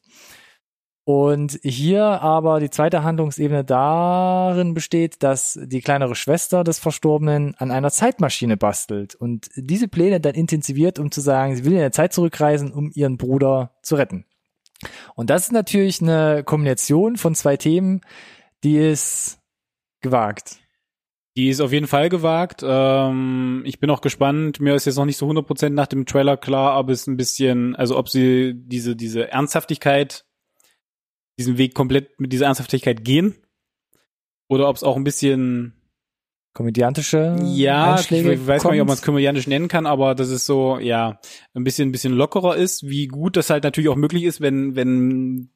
Und hier aber die zweite Handlungsebene darin besteht, dass die kleinere Schwester des Verstorbenen an einer Zeitmaschine bastelt und diese Pläne dann intensiviert, um zu sagen, sie will in der Zeit zurückreisen, um ihren Bruder zu retten. Und das ist natürlich eine Kombination von zwei Themen, die ist gewagt. Die ist auf jeden Fall gewagt. Ähm, ich bin auch gespannt. Mir ist jetzt noch nicht so 100% nach dem Trailer klar, ob es ein bisschen, also ob sie diese, diese Ernsthaftigkeit, diesen Weg komplett mit dieser Ernsthaftigkeit gehen. Oder ob es auch ein bisschen komödiantische ja, Einschläge ich weiß kommt. nicht, ob man es komödiantisch nennen kann, aber das ist so, ja, ein bisschen, ein bisschen lockerer ist, wie gut das halt natürlich auch möglich ist, wenn, wenn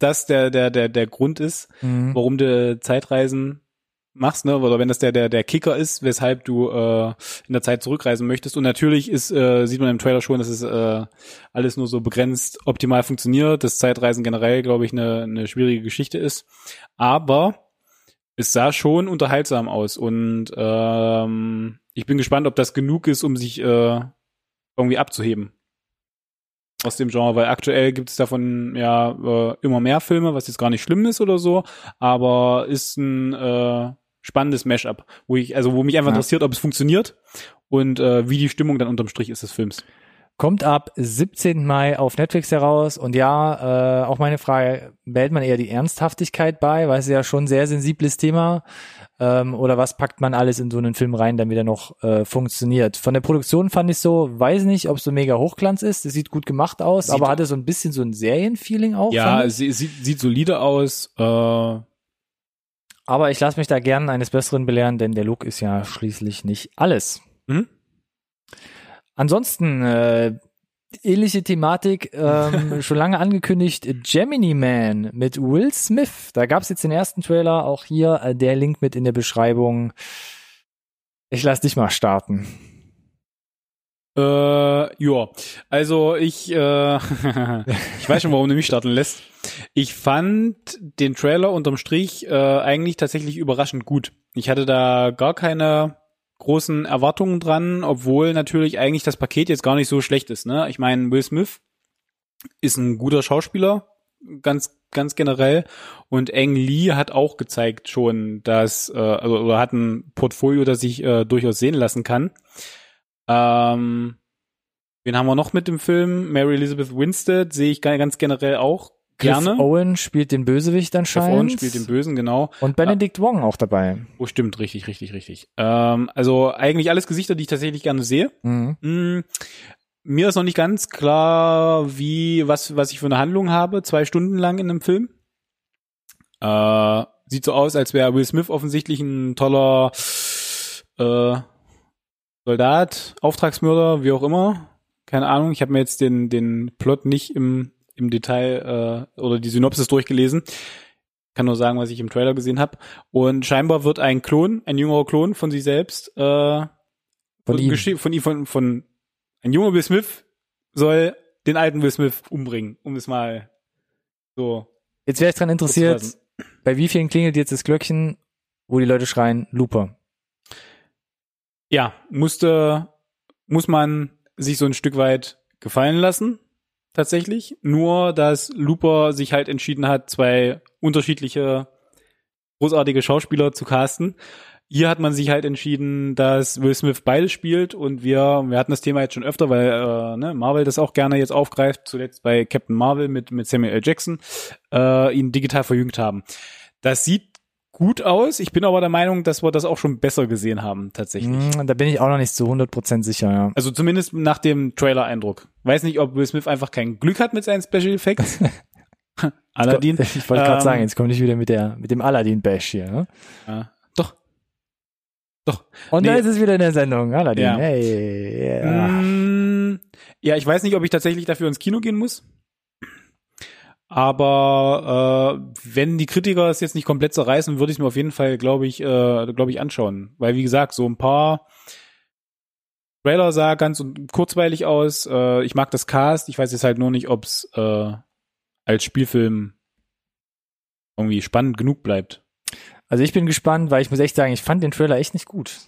das der, der, der, der Grund ist, Mhm. warum du Zeitreisen machst, ne, oder wenn das der, der, der Kicker ist, weshalb du äh, in der Zeit zurückreisen möchtest. Und natürlich ist, äh, sieht man im Trailer schon, dass es äh, alles nur so begrenzt optimal funktioniert, dass Zeitreisen generell, glaube ich, eine, eine schwierige Geschichte ist. Aber es sah schon unterhaltsam aus und ähm, ich bin gespannt, ob das genug ist, um sich äh, irgendwie abzuheben aus dem Genre, weil aktuell gibt es davon ja äh, immer mehr Filme, was jetzt gar nicht schlimm ist oder so, aber ist ein äh, spannendes Mashup, wo ich also wo mich einfach Ja. interessiert, ob es funktioniert und äh, wie die Stimmung dann unterm Strich ist des Films. Kommt ab 17. Mai auf Netflix heraus und ja, äh, auch meine Frage, behält man eher die Ernsthaftigkeit bei, weil es ja schon ein sehr sensibles Thema ähm, oder was packt man alles in so einen Film rein, damit er noch äh, funktioniert? Von der Produktion fand ich so, weiß nicht, ob es so mega Hochglanz ist, es sieht gut gemacht aus, Sieht- aber hatte so ein bisschen so ein Serienfeeling auch. Ja, sie- sieht, sieht solide aus. Äh, aber ich lasse mich da gern eines Besseren belehren, denn der Look ist ja schließlich nicht alles. mhm. Ansonsten äh, ähnliche Thematik, ähm, schon lange angekündigt, Gemini Man mit Will Smith. Da gab's jetzt den ersten Trailer, auch hier äh, der Link mit in der Beschreibung. Ich lass dich mal starten. Äh, ja, also ich, äh, ich weiß schon, warum du mich starten lässt. Ich fand den Trailer unterm Strich äh, eigentlich tatsächlich überraschend gut. Ich hatte da gar keine großen Erwartungen dran, obwohl natürlich eigentlich das Paket jetzt gar nicht so schlecht ist. Ne? Ich meine, Will Smith ist ein guter Schauspieler, ganz ganz generell. Und Eng Lee hat auch gezeigt schon, dass äh, also, oder hat ein Portfolio, das sich äh, durchaus sehen lassen kann. Ähm, wen haben wir noch mit dem Film? Mary Elizabeth Winstead sehe ich ga- ganz generell auch gerne. Cliff Owen spielt den Bösewicht anscheinend. Owen spielt den Bösen, genau. Und Benedict Wong auch dabei. Oh, stimmt, richtig, richtig, richtig. Ähm, also eigentlich alles Gesichter, die ich tatsächlich gerne sehe. Mhm. Mm, Mir ist noch nicht ganz klar, wie, was, was ich für eine Handlung habe, zwei Stunden lang in einem Film. Äh, sieht so aus, als wäre Will Smith offensichtlich ein toller äh, Soldat, Auftragsmörder, wie auch immer. Keine Ahnung, ich habe mir jetzt den, den Plot nicht im, im Detail äh, oder die Synopsis durchgelesen. Kann nur sagen, was ich im Trailer gesehen habe. Und scheinbar wird ein Klon, ein jüngerer Klon von sich selbst, äh, Von wird ihm. von ihm, von, von ein junger Will Smith soll den alten Will Smith umbringen, um es mal so Jetzt wäre ich dran interessiert, bei wie vielen klingelt jetzt das Glöckchen, wo die Leute schreien, Looper. Ja, musste, muss man sich so ein Stück weit gefallen lassen, tatsächlich. Nur, dass Looper sich halt entschieden hat, zwei unterschiedliche großartige Schauspieler zu casten. Hier hat man sich halt entschieden, dass Will Smith beide spielt und wir, wir hatten das Thema jetzt schon öfter, weil äh, ne, Marvel das auch gerne jetzt aufgreift, zuletzt bei Captain Marvel mit, mit Samuel L. Jackson, äh, ihn digital verjüngt haben. Das sieht gut aus. Ich bin aber der Meinung, dass wir das auch schon besser gesehen haben, tatsächlich. Hm, da bin ich auch noch nicht zu 100% sicher, ja. Also zumindest nach dem Trailer-Eindruck. Weiß nicht, ob Will Smith einfach kein Glück hat mit seinen Special Effects. Aladdin. Ich wollte gerade Ähm, sagen, jetzt komme ich wieder mit der mit dem Aladdin Bash hier. Ne? Ja, doch. Doch. Und da Nee. ist es wieder in der Sendung, Aladdin. Ja. Hey, ja. Mm, ja, ich weiß nicht, ob ich tatsächlich dafür ins Kino gehen muss. Aber äh, wenn die Kritiker es jetzt nicht komplett zerreißen, würde ich es mir auf jeden Fall, glaube ich, äh, glaube ich, anschauen. Weil, wie gesagt, so ein paar Trailer sah ganz kurzweilig aus. Äh, ich mag das Cast. Ich weiß jetzt halt nur nicht, ob es äh, als Spielfilm irgendwie spannend genug bleibt. Also ich bin gespannt, weil ich muss echt sagen, ich fand den Trailer echt nicht gut.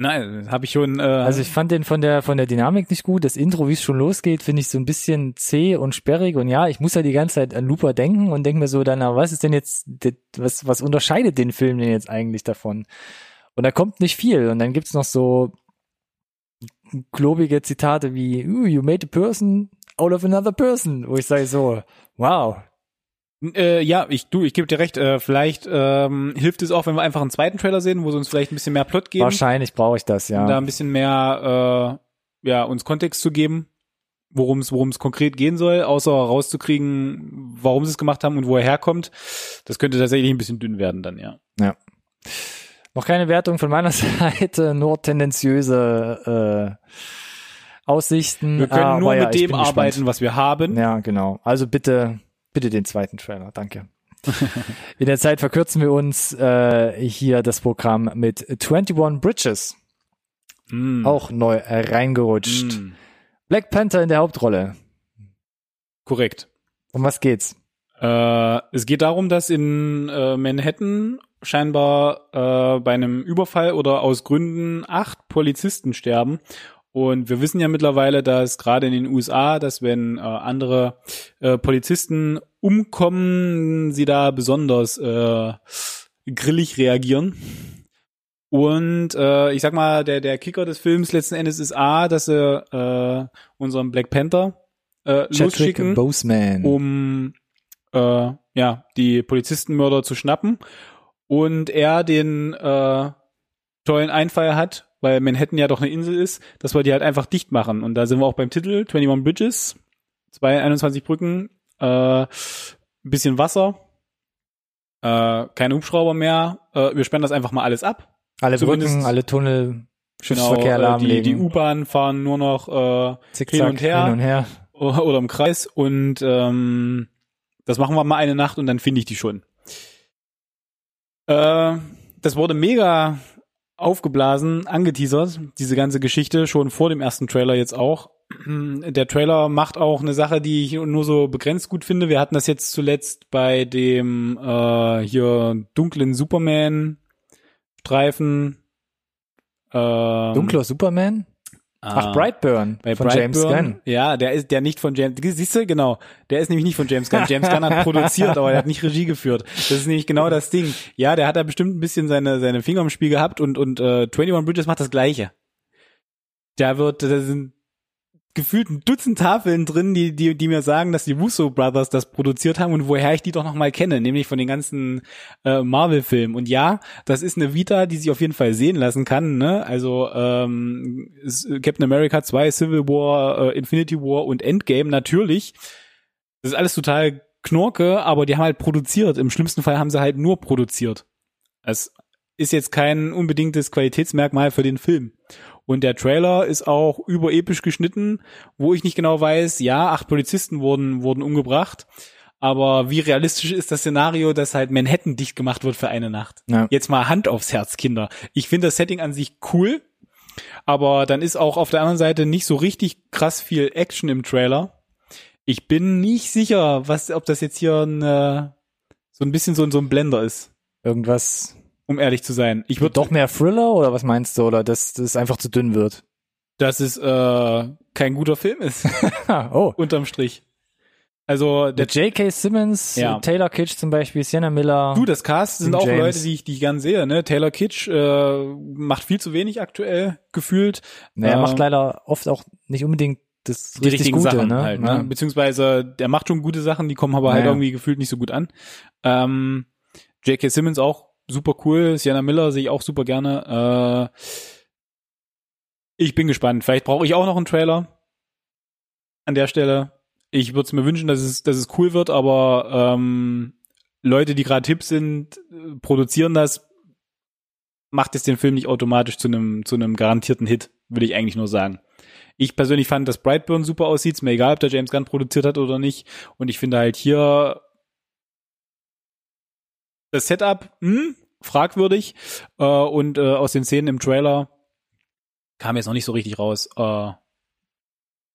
Nein, habe ich schon. Äh, Also ich fand den von der von der Dynamik nicht gut. Das Intro, wie es schon losgeht, finde ich so ein bisschen zäh und sperrig. Und ja, ich muss ja die ganze Zeit an Looper denken und denke mir so, dann, was ist denn jetzt, was was unterscheidet den Film denn jetzt eigentlich davon? Und da kommt nicht viel. Und dann gibt's noch so klobige Zitate wie "Ooh, "You made a person out of another person", wo ich sage so, wow, Äh, ja, ich du, ich gebe dir recht. Äh, vielleicht ähm, hilft es auch, wenn wir einfach einen zweiten Trailer sehen, wo sie uns vielleicht ein bisschen mehr Plot geben, wahrscheinlich brauche ich das, um da ja. ein bisschen mehr äh, ja uns Kontext zu geben, worum es worum es konkret gehen soll, außer rauszukriegen, warum sie es gemacht haben und wo er herkommt. Das könnte tatsächlich ein bisschen dünn werden dann, ja. Noch keine Wertung von meiner Seite, nur tendenziöse äh, Aussichten. Wir können nur ja, mit dem bin gespannt. arbeiten, was wir haben. Ja, genau. Also bitte, bitte den zweiten Trailer. Danke. In der Zeit verkürzen wir uns äh, hier das Programm mit 21 Bridges, Mm. auch neu äh, reingerutscht. Mm. Black Panther in der Hauptrolle. Korrekt. Um was geht's? Äh, es geht darum, dass in äh, Manhattan scheinbar äh, bei einem Überfall oder aus Gründen acht Polizisten sterben. Und wir wissen ja mittlerweile, dass gerade in den USA, dass wenn äh, andere äh, Polizisten umkommen, sie da besonders äh, grillig reagieren. Und äh, ich sag mal, der, der Kicker des Films letzten Endes ist A, dass sie äh, unseren Black Panther äh, losschicken Boseman. um äh, ja die Polizistenmörder zu schnappen und er den äh, tollen Einfall hat, weil Manhattan ja doch eine Insel ist, dass wir die halt einfach dicht machen und da sind wir auch beim Titel 21 Bridges, 221 Brücken, äh, bisschen Wasser, äh, keine Hubschrauber mehr, äh, wir sperren das einfach mal alles ab. alle zumindest- Brücken, alle Tunnel, Schiffsverkehr Genau, äh, die, die lahmlegen. U-Bahn fahren nur noch äh, Zickzack, hin und her. Hin und her. oder oder im Kreis und ähm, das machen wir mal eine Nacht und dann finde ich die schon. Äh, das wurde mega aufgeblasen, angeteasert, diese ganze Geschichte, schon vor dem ersten Trailer jetzt auch. Der Trailer macht auch eine Sache, die ich nur so begrenzt gut finde. Wir hatten das jetzt zuletzt bei dem äh, hier dunklen Superman-Streifen. Ähm, Dunkler Superman? Ach, ah. Brightburn Bei von Brightburn, James Gunn. Ja, der ist der nicht von James. Siehst du, genau. Der ist nämlich nicht von James Gunn. James Gunn hat produziert, aber er hat nicht Regie geführt. Das ist nämlich genau das Ding. Ja, der hat da bestimmt ein bisschen seine seine Finger im Spiel gehabt und und äh, 21 Bridges macht das Gleiche. Da wird, da sind gefühlt ein Dutzend Tafeln drin, die, die, die mir sagen, dass die Russo Brothers das produziert haben und woher ich die doch noch mal kenne, nämlich von den ganzen äh, Marvel-Filmen. Und ja, das ist eine Vita, die sich auf jeden Fall sehen lassen kann. Ne? Also ähm, Captain America 2, Civil War, äh, Infinity War und Endgame natürlich. Das ist alles total Knorke, aber die haben halt produziert. Im schlimmsten Fall haben sie halt nur produziert. Es ist jetzt kein unbedingtes Qualitätsmerkmal für den Film. Und der Trailer ist auch überepisch geschnitten, wo ich nicht genau weiß, ja, acht Polizisten wurden, wurden umgebracht. Aber wie realistisch ist das Szenario, dass halt Manhattan dicht gemacht wird für eine Nacht? Ja. Jetzt mal Hand aufs Herz, Kinder. Ich finde das Setting an sich cool, aber dann ist auch auf der anderen Seite nicht so richtig krass viel Action im Trailer. Ich bin nicht sicher, was, ob das jetzt hier ein, äh, so ein bisschen so, so ein Blender ist, Irgendwas. Um ehrlich zu sein. Ich würde Doch mehr Thriller oder was meinst du? Oder dass das einfach zu dünn wird? dass es äh, kein guter Film ist, oh. unterm Strich. Also Der J.K. Simmons, Ja. Taylor Kitsch zum Beispiel, Sienna Miller. Du, das Cast sind auch James. Leute, die ich, die ich gern sehe. Ne? Taylor Kitsch äh, macht viel zu wenig aktuell gefühlt. naja, er äh, macht leider oft auch nicht unbedingt das die richtig richtigen Gute, Sachen ne? halt. Ja. Ne? Beziehungsweise der macht schon gute Sachen, die kommen aber halt Naja. irgendwie gefühlt nicht so gut an. Ähm, J.K. Simmons auch super cool. Sienna Miller sehe ich auch super gerne. Äh, ich bin gespannt. Vielleicht brauche ich auch noch einen Trailer an der Stelle. Ich würde es mir wünschen, dass es, dass es cool wird, aber ähm, Leute, die gerade hip sind, äh, produzieren das, macht es den Film nicht automatisch zu einem zu einem garantierten Hit, würde ich eigentlich nur sagen. Ich persönlich fand, dass Brightburn super aussieht. Ist mir egal, ob der James Gunn produziert hat oder nicht. Und ich finde halt hier das Setup hm, fragwürdig. Äh, und äh, aus den Szenen im Trailer kam jetzt noch nicht so richtig raus, äh,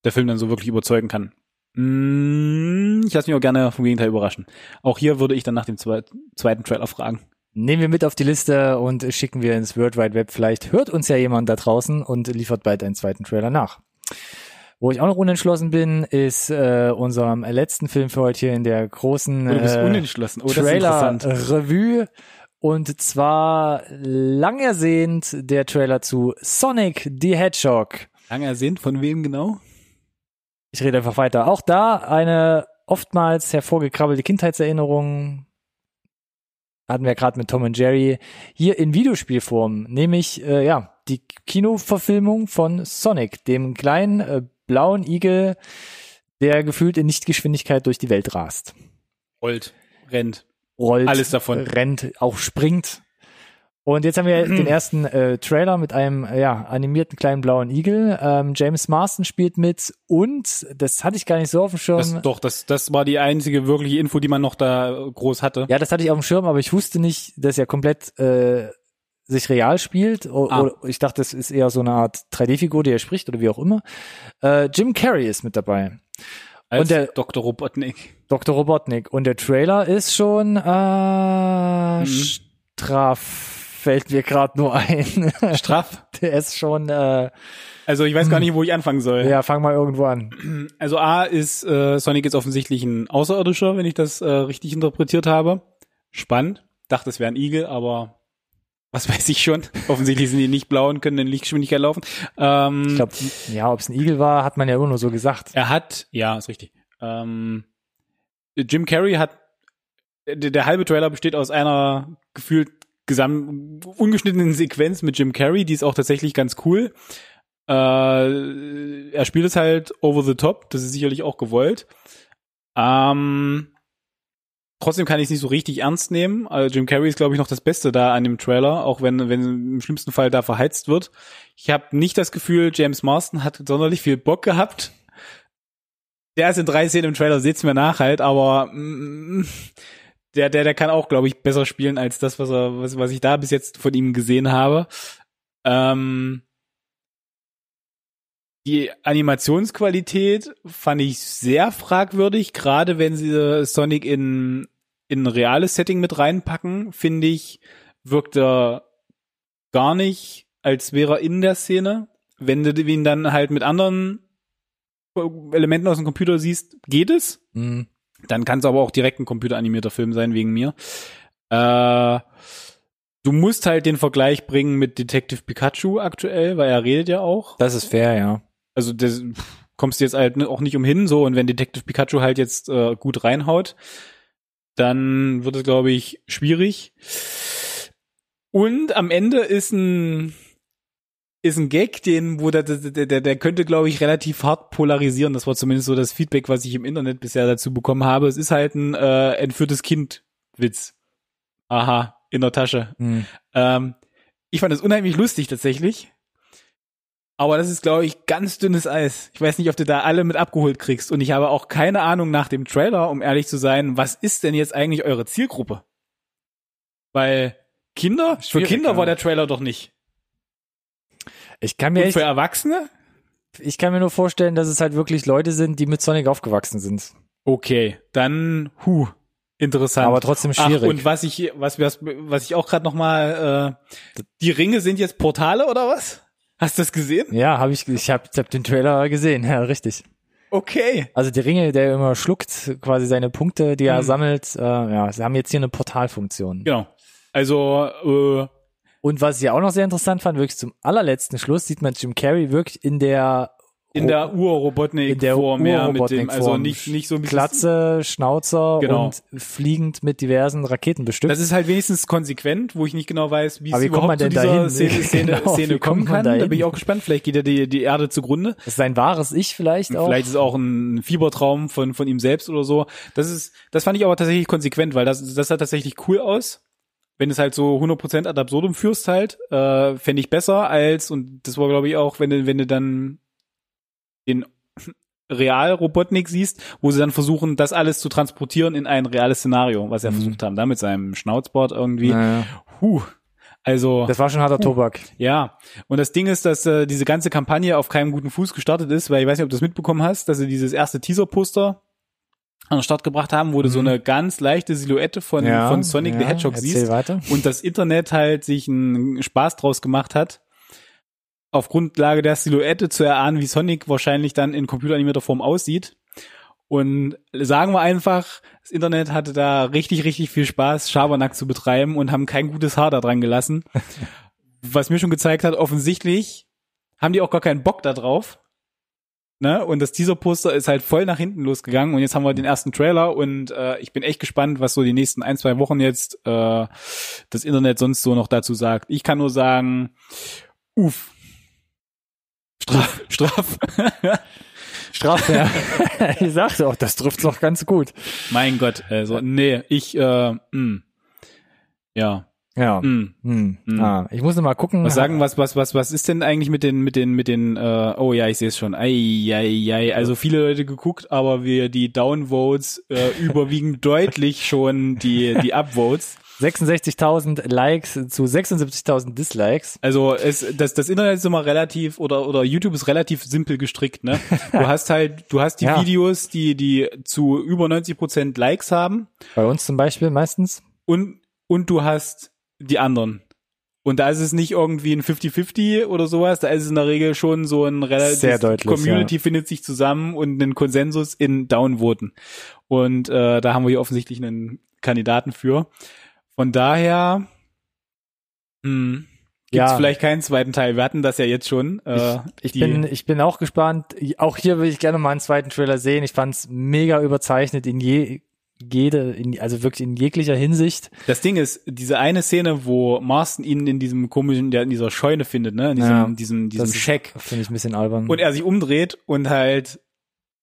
der Film dann so wirklich überzeugen kann. Mm, Ich lasse mich auch gerne vom Gegenteil überraschen. Auch hier würde ich dann nach dem zwe zweiten Trailer fragen. nehmen wir mit auf die Liste und schicken wir ins World Wide Web. Vielleicht hört uns ja jemand da draußen und liefert bald einen zweiten Trailer nach. Wo ich auch noch unentschlossen bin, ist äh, unserem letzten Film für heute hier in der großen Oh, äh. Oh. Trailer-Revue. Und zwar lang ersehnt der Trailer zu Sonic the Hedgehog. Lang ersehnt, von wem genau? Ich rede einfach weiter. Auch da eine oftmals hervorgekrabbelte Kindheitserinnerung. Hatten wir gerade mit Tom und Jerry. Hier in Videospielform, nämlich äh, ja die Kinoverfilmung von Sonic, dem kleinen äh, blauen Igel, der gefühlt in Nichtgeschwindigkeit durch die Welt rast. Rollt, rennt. Rollt, Alles davon. rennt, auch springt. Und jetzt haben wir den ersten äh, Trailer mit einem äh, ja, animierten kleinen blauen Igel. Ähm, James Marston spielt mit und das hatte ich gar nicht so auf dem Schirm. Das, doch, das, das war die einzige wirkliche Info, die man noch da groß hatte. Ja, das hatte ich auf dem Schirm, aber ich wusste nicht, dass er komplett äh, sich real spielt. Ah. oder ich dachte, das ist eher so eine Art 3D-Figur, die er spricht oder wie auch immer. Äh, Jim Carrey ist mit dabei. Als und der- Dr. Robotnik. Dr. Robotnik. Und der Trailer ist schon äh, Mhm. straff, fällt mir gerade nur ein. Straff. der ist schon, äh, Also ich weiß gar nicht, wo ich anfangen soll. ja, fang mal irgendwo an. Also A ist äh, Sonic jetzt offensichtlich ein Außerirdischer, wenn ich das äh, richtig interpretiert habe. Spannend. Dachte, es wäre ein Igel, aber was weiß ich schon. Offensichtlich sind die nicht blau und können in Lichtgeschwindigkeit laufen. Ähm, Ich glaube, ja, ob es ein Igel war, hat man ja immer nur so gesagt. Er hat, ja, ist richtig. Ähm, Jim Carrey hat, der, der halbe Trailer besteht aus einer gefühlt gesamt ungeschnittenen Sequenz mit Jim Carrey, die ist auch tatsächlich ganz cool. Äh, er spielt es halt over the top, das ist sicherlich auch gewollt. Ähm, trotzdem kann ich es nicht so richtig ernst nehmen. Also Jim Carrey ist, glaube ich, noch das Beste da an dem Trailer, auch wenn, wenn im schlimmsten Fall da verheizt wird. Ich habe nicht das Gefühl, James Marston hat sonderlich viel Bock gehabt. Der ist in drei Szenen im Trailer, seht's mir nach halt, aber mm, der, der, der kann auch, glaube ich, besser spielen als das, was er, was, was ich da bis jetzt von ihm gesehen habe. Ähm, die Animationsqualität fand ich sehr fragwürdig, gerade wenn sie Sonic in, in ein reales Setting mit reinpacken, finde ich, wirkt er gar nicht, als wäre er in der Szene. Wenn du ihn dann halt mit anderen Elementen aus dem Computer siehst, geht es. Hm. Dann kann es aber auch direkt ein computeranimierter Film sein, wegen mir. Äh, du musst halt den Vergleich bringen mit Detective Pikachu aktuell, weil er redet ja auch. Das ist fair, ja. Also das kommst du jetzt halt auch nicht umhin, so und wenn Detective Pikachu halt jetzt äh, gut reinhaut, dann wird es, glaube ich, schwierig. Und am Ende ist ein ist ein Gag, den, wo der, der, der, der könnte, glaube ich, relativ hart polarisieren. Das war zumindest so das Feedback, was ich im Internet bisher dazu bekommen habe. Es ist halt ein äh, entführtes Kind-Witz. Aha, in der Tasche. Hm. Ähm, ich fand das unheimlich lustig tatsächlich. Aber das ist, glaube ich, ganz dünnes Eis. Ich weiß nicht, ob du da alle mit abgeholt kriegst. Und ich habe auch keine Ahnung nach dem Trailer, um ehrlich zu sein, was ist denn jetzt eigentlich eure Zielgruppe? Weil Kinder, für Kinder ja. war der Trailer doch nicht. Ich kann mir Und für Erwachsene? ich kann mir nur vorstellen, dass es halt wirklich Leute sind, die mit Sonic aufgewachsen sind. Okay, dann, hu, interessant. Aber trotzdem schwierig. Ach, und was ich, was, was, was ich auch gerade noch mal, äh, die Ringe sind jetzt Portale oder was? Hast du das gesehen? Ja, habe ich, ich habe hab den Trailer gesehen, ja, richtig. Okay. Also die Ringe, der immer schluckt, quasi seine Punkte, die er Mhm. sammelt, äh, ja, sie haben jetzt hier eine Portalfunktion. Genau. Also, äh, Und was ich auch noch sehr interessant fand, wirklich zum allerletzten Schluss sieht man Jim Carrey wirklich in der in der in der Ur-Robotnik-Form, ja, mit dem, also nicht, nicht so ein bisschen. Glatze, Schnauzer Genau. und fliegend mit diversen Raketen bestückt. Das ist halt wenigstens konsequent, wo ich nicht genau weiß, wie es Aber wie kommt man überhaupt zu dieser? Szene, Szene, Genau, Szene wie kommen kann. Da bin ich auch gespannt. Vielleicht geht ja die, die Erde zugrunde. das ist sein wahres Ich vielleicht auch. Vielleicht ist es auch ein Fiebertraum von, von ihm selbst oder so. Das ist, das fand ich aber tatsächlich konsequent, weil das, das sah tatsächlich cool aus. Wenn es halt so 100% ad absurdum führst halt, äh, fände ich besser als, und das war glaube ich auch, wenn du, wenn du dann den Real-Robotnik siehst, wo sie dann versuchen, das alles zu transportieren in ein reales Szenario, was sie ja Mhm. versucht haben, da mit seinem Schnauzbart irgendwie. Naja, Huh. Also, das war schon harter Tobak. ja. Und das Ding ist, dass äh, diese ganze Kampagne auf keinem guten Fuß gestartet ist, weil ich weiß nicht, ob du das mitbekommen hast, dass sie dieses erste Teaser-Poster an den Start gebracht haben, wo du so eine ganz leichte Silhouette von, Ja, von Sonic the ja, Hedgehog erzähl siehst weiter. und das Internet halt sich einen Spaß draus gemacht hat, auf Grundlage der Silhouette zu erahnen, wie Sonic wahrscheinlich dann in computeranimierter Form aussieht. Und sagen wir einfach, das Internet hatte da richtig, richtig viel Spaß, Schabernack zu betreiben und haben kein gutes Haar da dran gelassen. Was mir schon gezeigt hat, offensichtlich haben die auch gar keinen Bock da drauf. Ne? Und das Teaser-Poster ist halt voll nach hinten losgegangen und jetzt haben wir den ersten Trailer und äh, ich bin echt gespannt, was so die nächsten ein, zwei Wochen jetzt äh, das Internet sonst so noch dazu sagt. Ich kann nur sagen, uff. Straf, Straf. Strafe, ja. ich sagte auch, das trifft's doch ganz gut. mein Gott, also, nee, ich, äh, mh. ja, Ja. mh. Hm. Hm. Ah, ich muss noch mal gucken. Was sagen, was, was, was, was ist denn eigentlich mit den, mit den, mit den, äh, oh ja, ich sehe es schon. Ei, ei, ei. Also viele Leute geguckt, aber wir die Downvotes äh, überwiegen deutlich schon die, die Upvotes. 66.000 Likes zu 76.000 Dislikes. Also es, das, das Internet ist immer relativ oder oder YouTube ist relativ simpel gestrickt. Ne, du hast halt, du hast die Ja. Videos, die die zu über 90 Prozent Likes haben Bei uns zum Beispiel meistens. und und du hast die anderen. Und da ist es nicht irgendwie ein 50-50 oder sowas, da ist es in der Regel schon so ein relativ Sehr deutlich, Community findet sich zusammen und einen Konsensus in Downvoten. Und äh, da haben wir hier offensichtlich einen Kandidaten für. Von daher hm, gibt es Ja. vielleicht keinen zweiten Teil. Wir hatten das ja jetzt schon. Äh, Ich die- bin, ich bin auch gespannt. Auch hier will ich gerne mal einen zweiten Trailer sehen. Ich fand's mega überzeichnet in je, jede, in, also wirklich in jeglicher Hinsicht. Das Ding ist, diese eine Szene, wo Marston ihn in diesem komischen, der in dieser Scheune findet, ne, in diesem, Ja, diesem, diesem Shack. Finde ich ein bisschen albern. und er sich umdreht und halt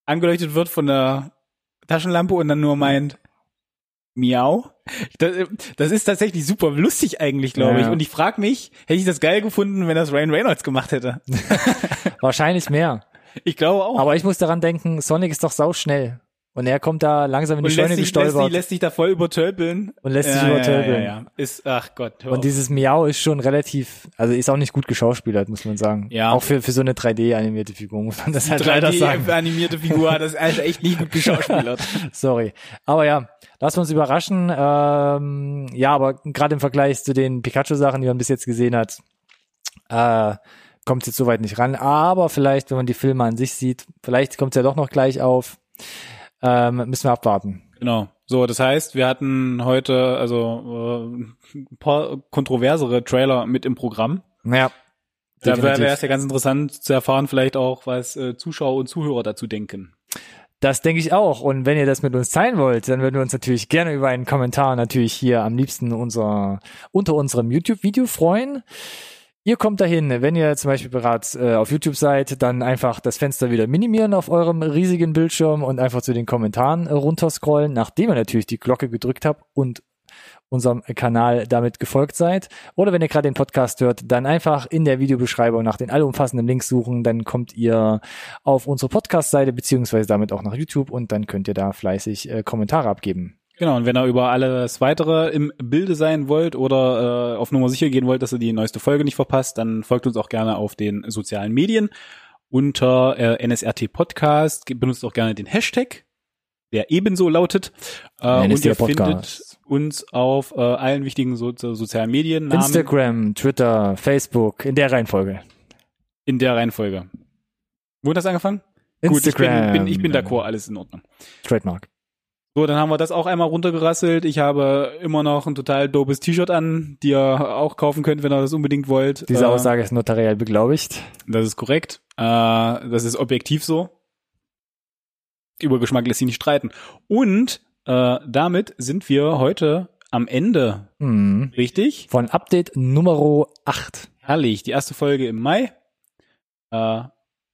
angeleuchtet wird von der Taschenlampe und dann nur meint Miau. Das, das ist tatsächlich super lustig eigentlich, glaube Ja. ich. Und ich frage mich, hätte ich das geil gefunden, wenn das Ryan Reynolds gemacht hätte? Wahrscheinlich mehr. Ich glaube auch. Aber ich muss daran denken, Sonic ist doch sauschnell. Und er kommt da langsam in die und Scheune lässt sich, lässt, gestolpert. sich, lässt sich da voll übertölpeln. Und lässt sich ja, übertölpeln. Ja, ja. Ist, ach Gott. Und dieses Miau ist schon relativ, also ist auch nicht gut geschauspielert, muss man sagen. Ja. Auch für, für so eine 3D-animierte Figur muss man das halt leider 3D sagen. animierte Figur, das ist also echt nicht gut geschauspielert. Sorry. Aber ja, lassen wir uns überraschen. Ähm, ja, aber gerade im Vergleich zu den Pikachu-Sachen, die man bis jetzt gesehen hat, äh, kommt es jetzt soweit nicht ran. Aber vielleicht, wenn man die Filme an sich sieht, vielleicht kommt es ja doch noch gleich auf. Ähm, müssen wir abwarten. Genau. So, das heißt, wir hatten heute also äh, ein paar kontroversere Trailer mit im Programm. Ja. Da wäre es ja ganz interessant zu erfahren, vielleicht auch, was äh, Zuschauer und Zuhörer dazu denken. Das denke ich auch. Und wenn ihr das mit uns teilen wollt, dann würden wir uns natürlich gerne über einen Kommentar natürlich hier am liebsten unser, unter unserem YouTube-Video freuen. Ihr kommt dahin, wenn ihr zum Beispiel bereits äh, auf YouTube seid, dann einfach das Fenster wieder minimieren auf eurem riesigen Bildschirm und einfach zu den Kommentaren äh, runterscrollen, nachdem ihr natürlich die Glocke gedrückt habt und unserem Kanal damit gefolgt seid. Oder wenn ihr gerade den Podcast hört, dann einfach in der Videobeschreibung nach den allumfassenden Links suchen, dann kommt ihr auf unsere Podcast-Seite beziehungsweise damit auch nach YouTube und dann könnt ihr da fleißig äh, Kommentare abgeben. Genau, und wenn ihr über alles weitere im Bilde sein wollt oder äh, auf Nummer sicher gehen wollt, dass ihr die neueste Folge nicht verpasst, dann folgt uns auch gerne auf den sozialen Medien unter äh, NSRT Podcast. Benutzt auch gerne den Hashtag, der ebenso lautet. Äh, und ihr findet Podcast. uns auf äh, allen wichtigen so sozialen Medien Namen Instagram, Twitter, Facebook, in der Reihenfolge. in der Reihenfolge. Wo hat das angefangen? Gut, ich Instagram. bin, bin, ich bin d'accord, alles in Ordnung. Trademark. So, dann haben wir das auch einmal runtergerasselt. Ich habe immer noch ein total dopes T-Shirt an, die ihr auch kaufen könnt, wenn ihr das unbedingt wollt. Diese Äh, Aussage ist notariell beglaubigt. Das ist korrekt. Äh, das ist objektiv so. Über Geschmack lässt sich nicht streiten. Und äh, damit sind wir heute am Ende. Hm. Richtig? Von Update Nummer 8. Herrlich. Die erste Folge im Mai. Äh,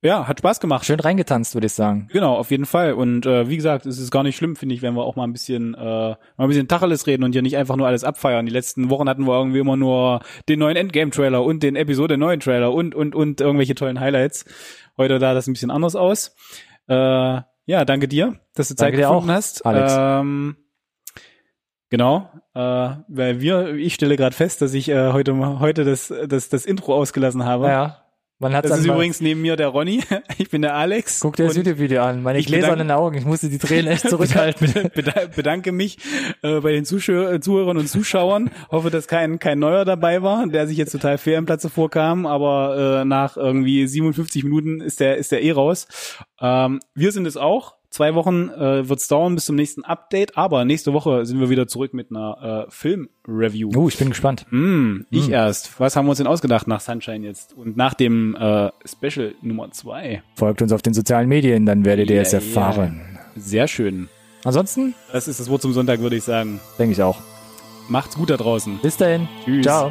ja, hat Spaß gemacht. Schön reingetanzt, würde ich sagen. Genau, auf jeden Fall. Und äh, wie gesagt, es ist gar nicht schlimm, finde ich, wenn wir auch mal ein bisschen, äh, mal ein bisschen Tacheles reden und hier nicht einfach nur alles abfeiern. Die letzten Wochen hatten wir irgendwie immer nur den neuen Endgame-Trailer und den Episode neuen Trailer und und und irgendwelche tollen Highlights. Heute da das ein bisschen anders aus. Äh, ja, danke dir, dass du Zeit Danke dir gefunden auch, hast. Alex. Ähm, genau, äh, weil wir, ich stelle gerade fest, dass ich äh, heute heute das das das Intro ausgelassen habe. Ja. Man hat Das ist übrigens neben mir der Ronny. Ich bin der Alex. guck dir das YouTube-Video an. Meine ich gläsernen Augen, ich musste die Tränen echt zurückhalten. beda- bedanke mich äh, bei den Zuschau äh, Zuhörern und Zuschauern. Hoffe, dass kein kein neuer dabei war, der sich jetzt total fair im Platze vorkam, aber äh, nach irgendwie 57 Minuten ist der ist der eh raus. Ähm, wir sind es auch. Zwei Wochen äh, wird's dauern bis zum nächsten Update, aber nächste Woche sind wir wieder zurück mit einer äh, Film-Review. Oh, ich bin gespannt. Hm, ich erst. Was haben wir uns denn ausgedacht nach Sunshine jetzt? Und nach dem äh, Special Nummer zwei. Folgt uns auf den sozialen Medien, dann werdet ihr es erfahren. Sehr schön. Ansonsten Das ist das Wort zum Sonntag, würde ich sagen. denke ich auch. Macht's gut da draußen. Bis dahin. Tschüss. Ciao.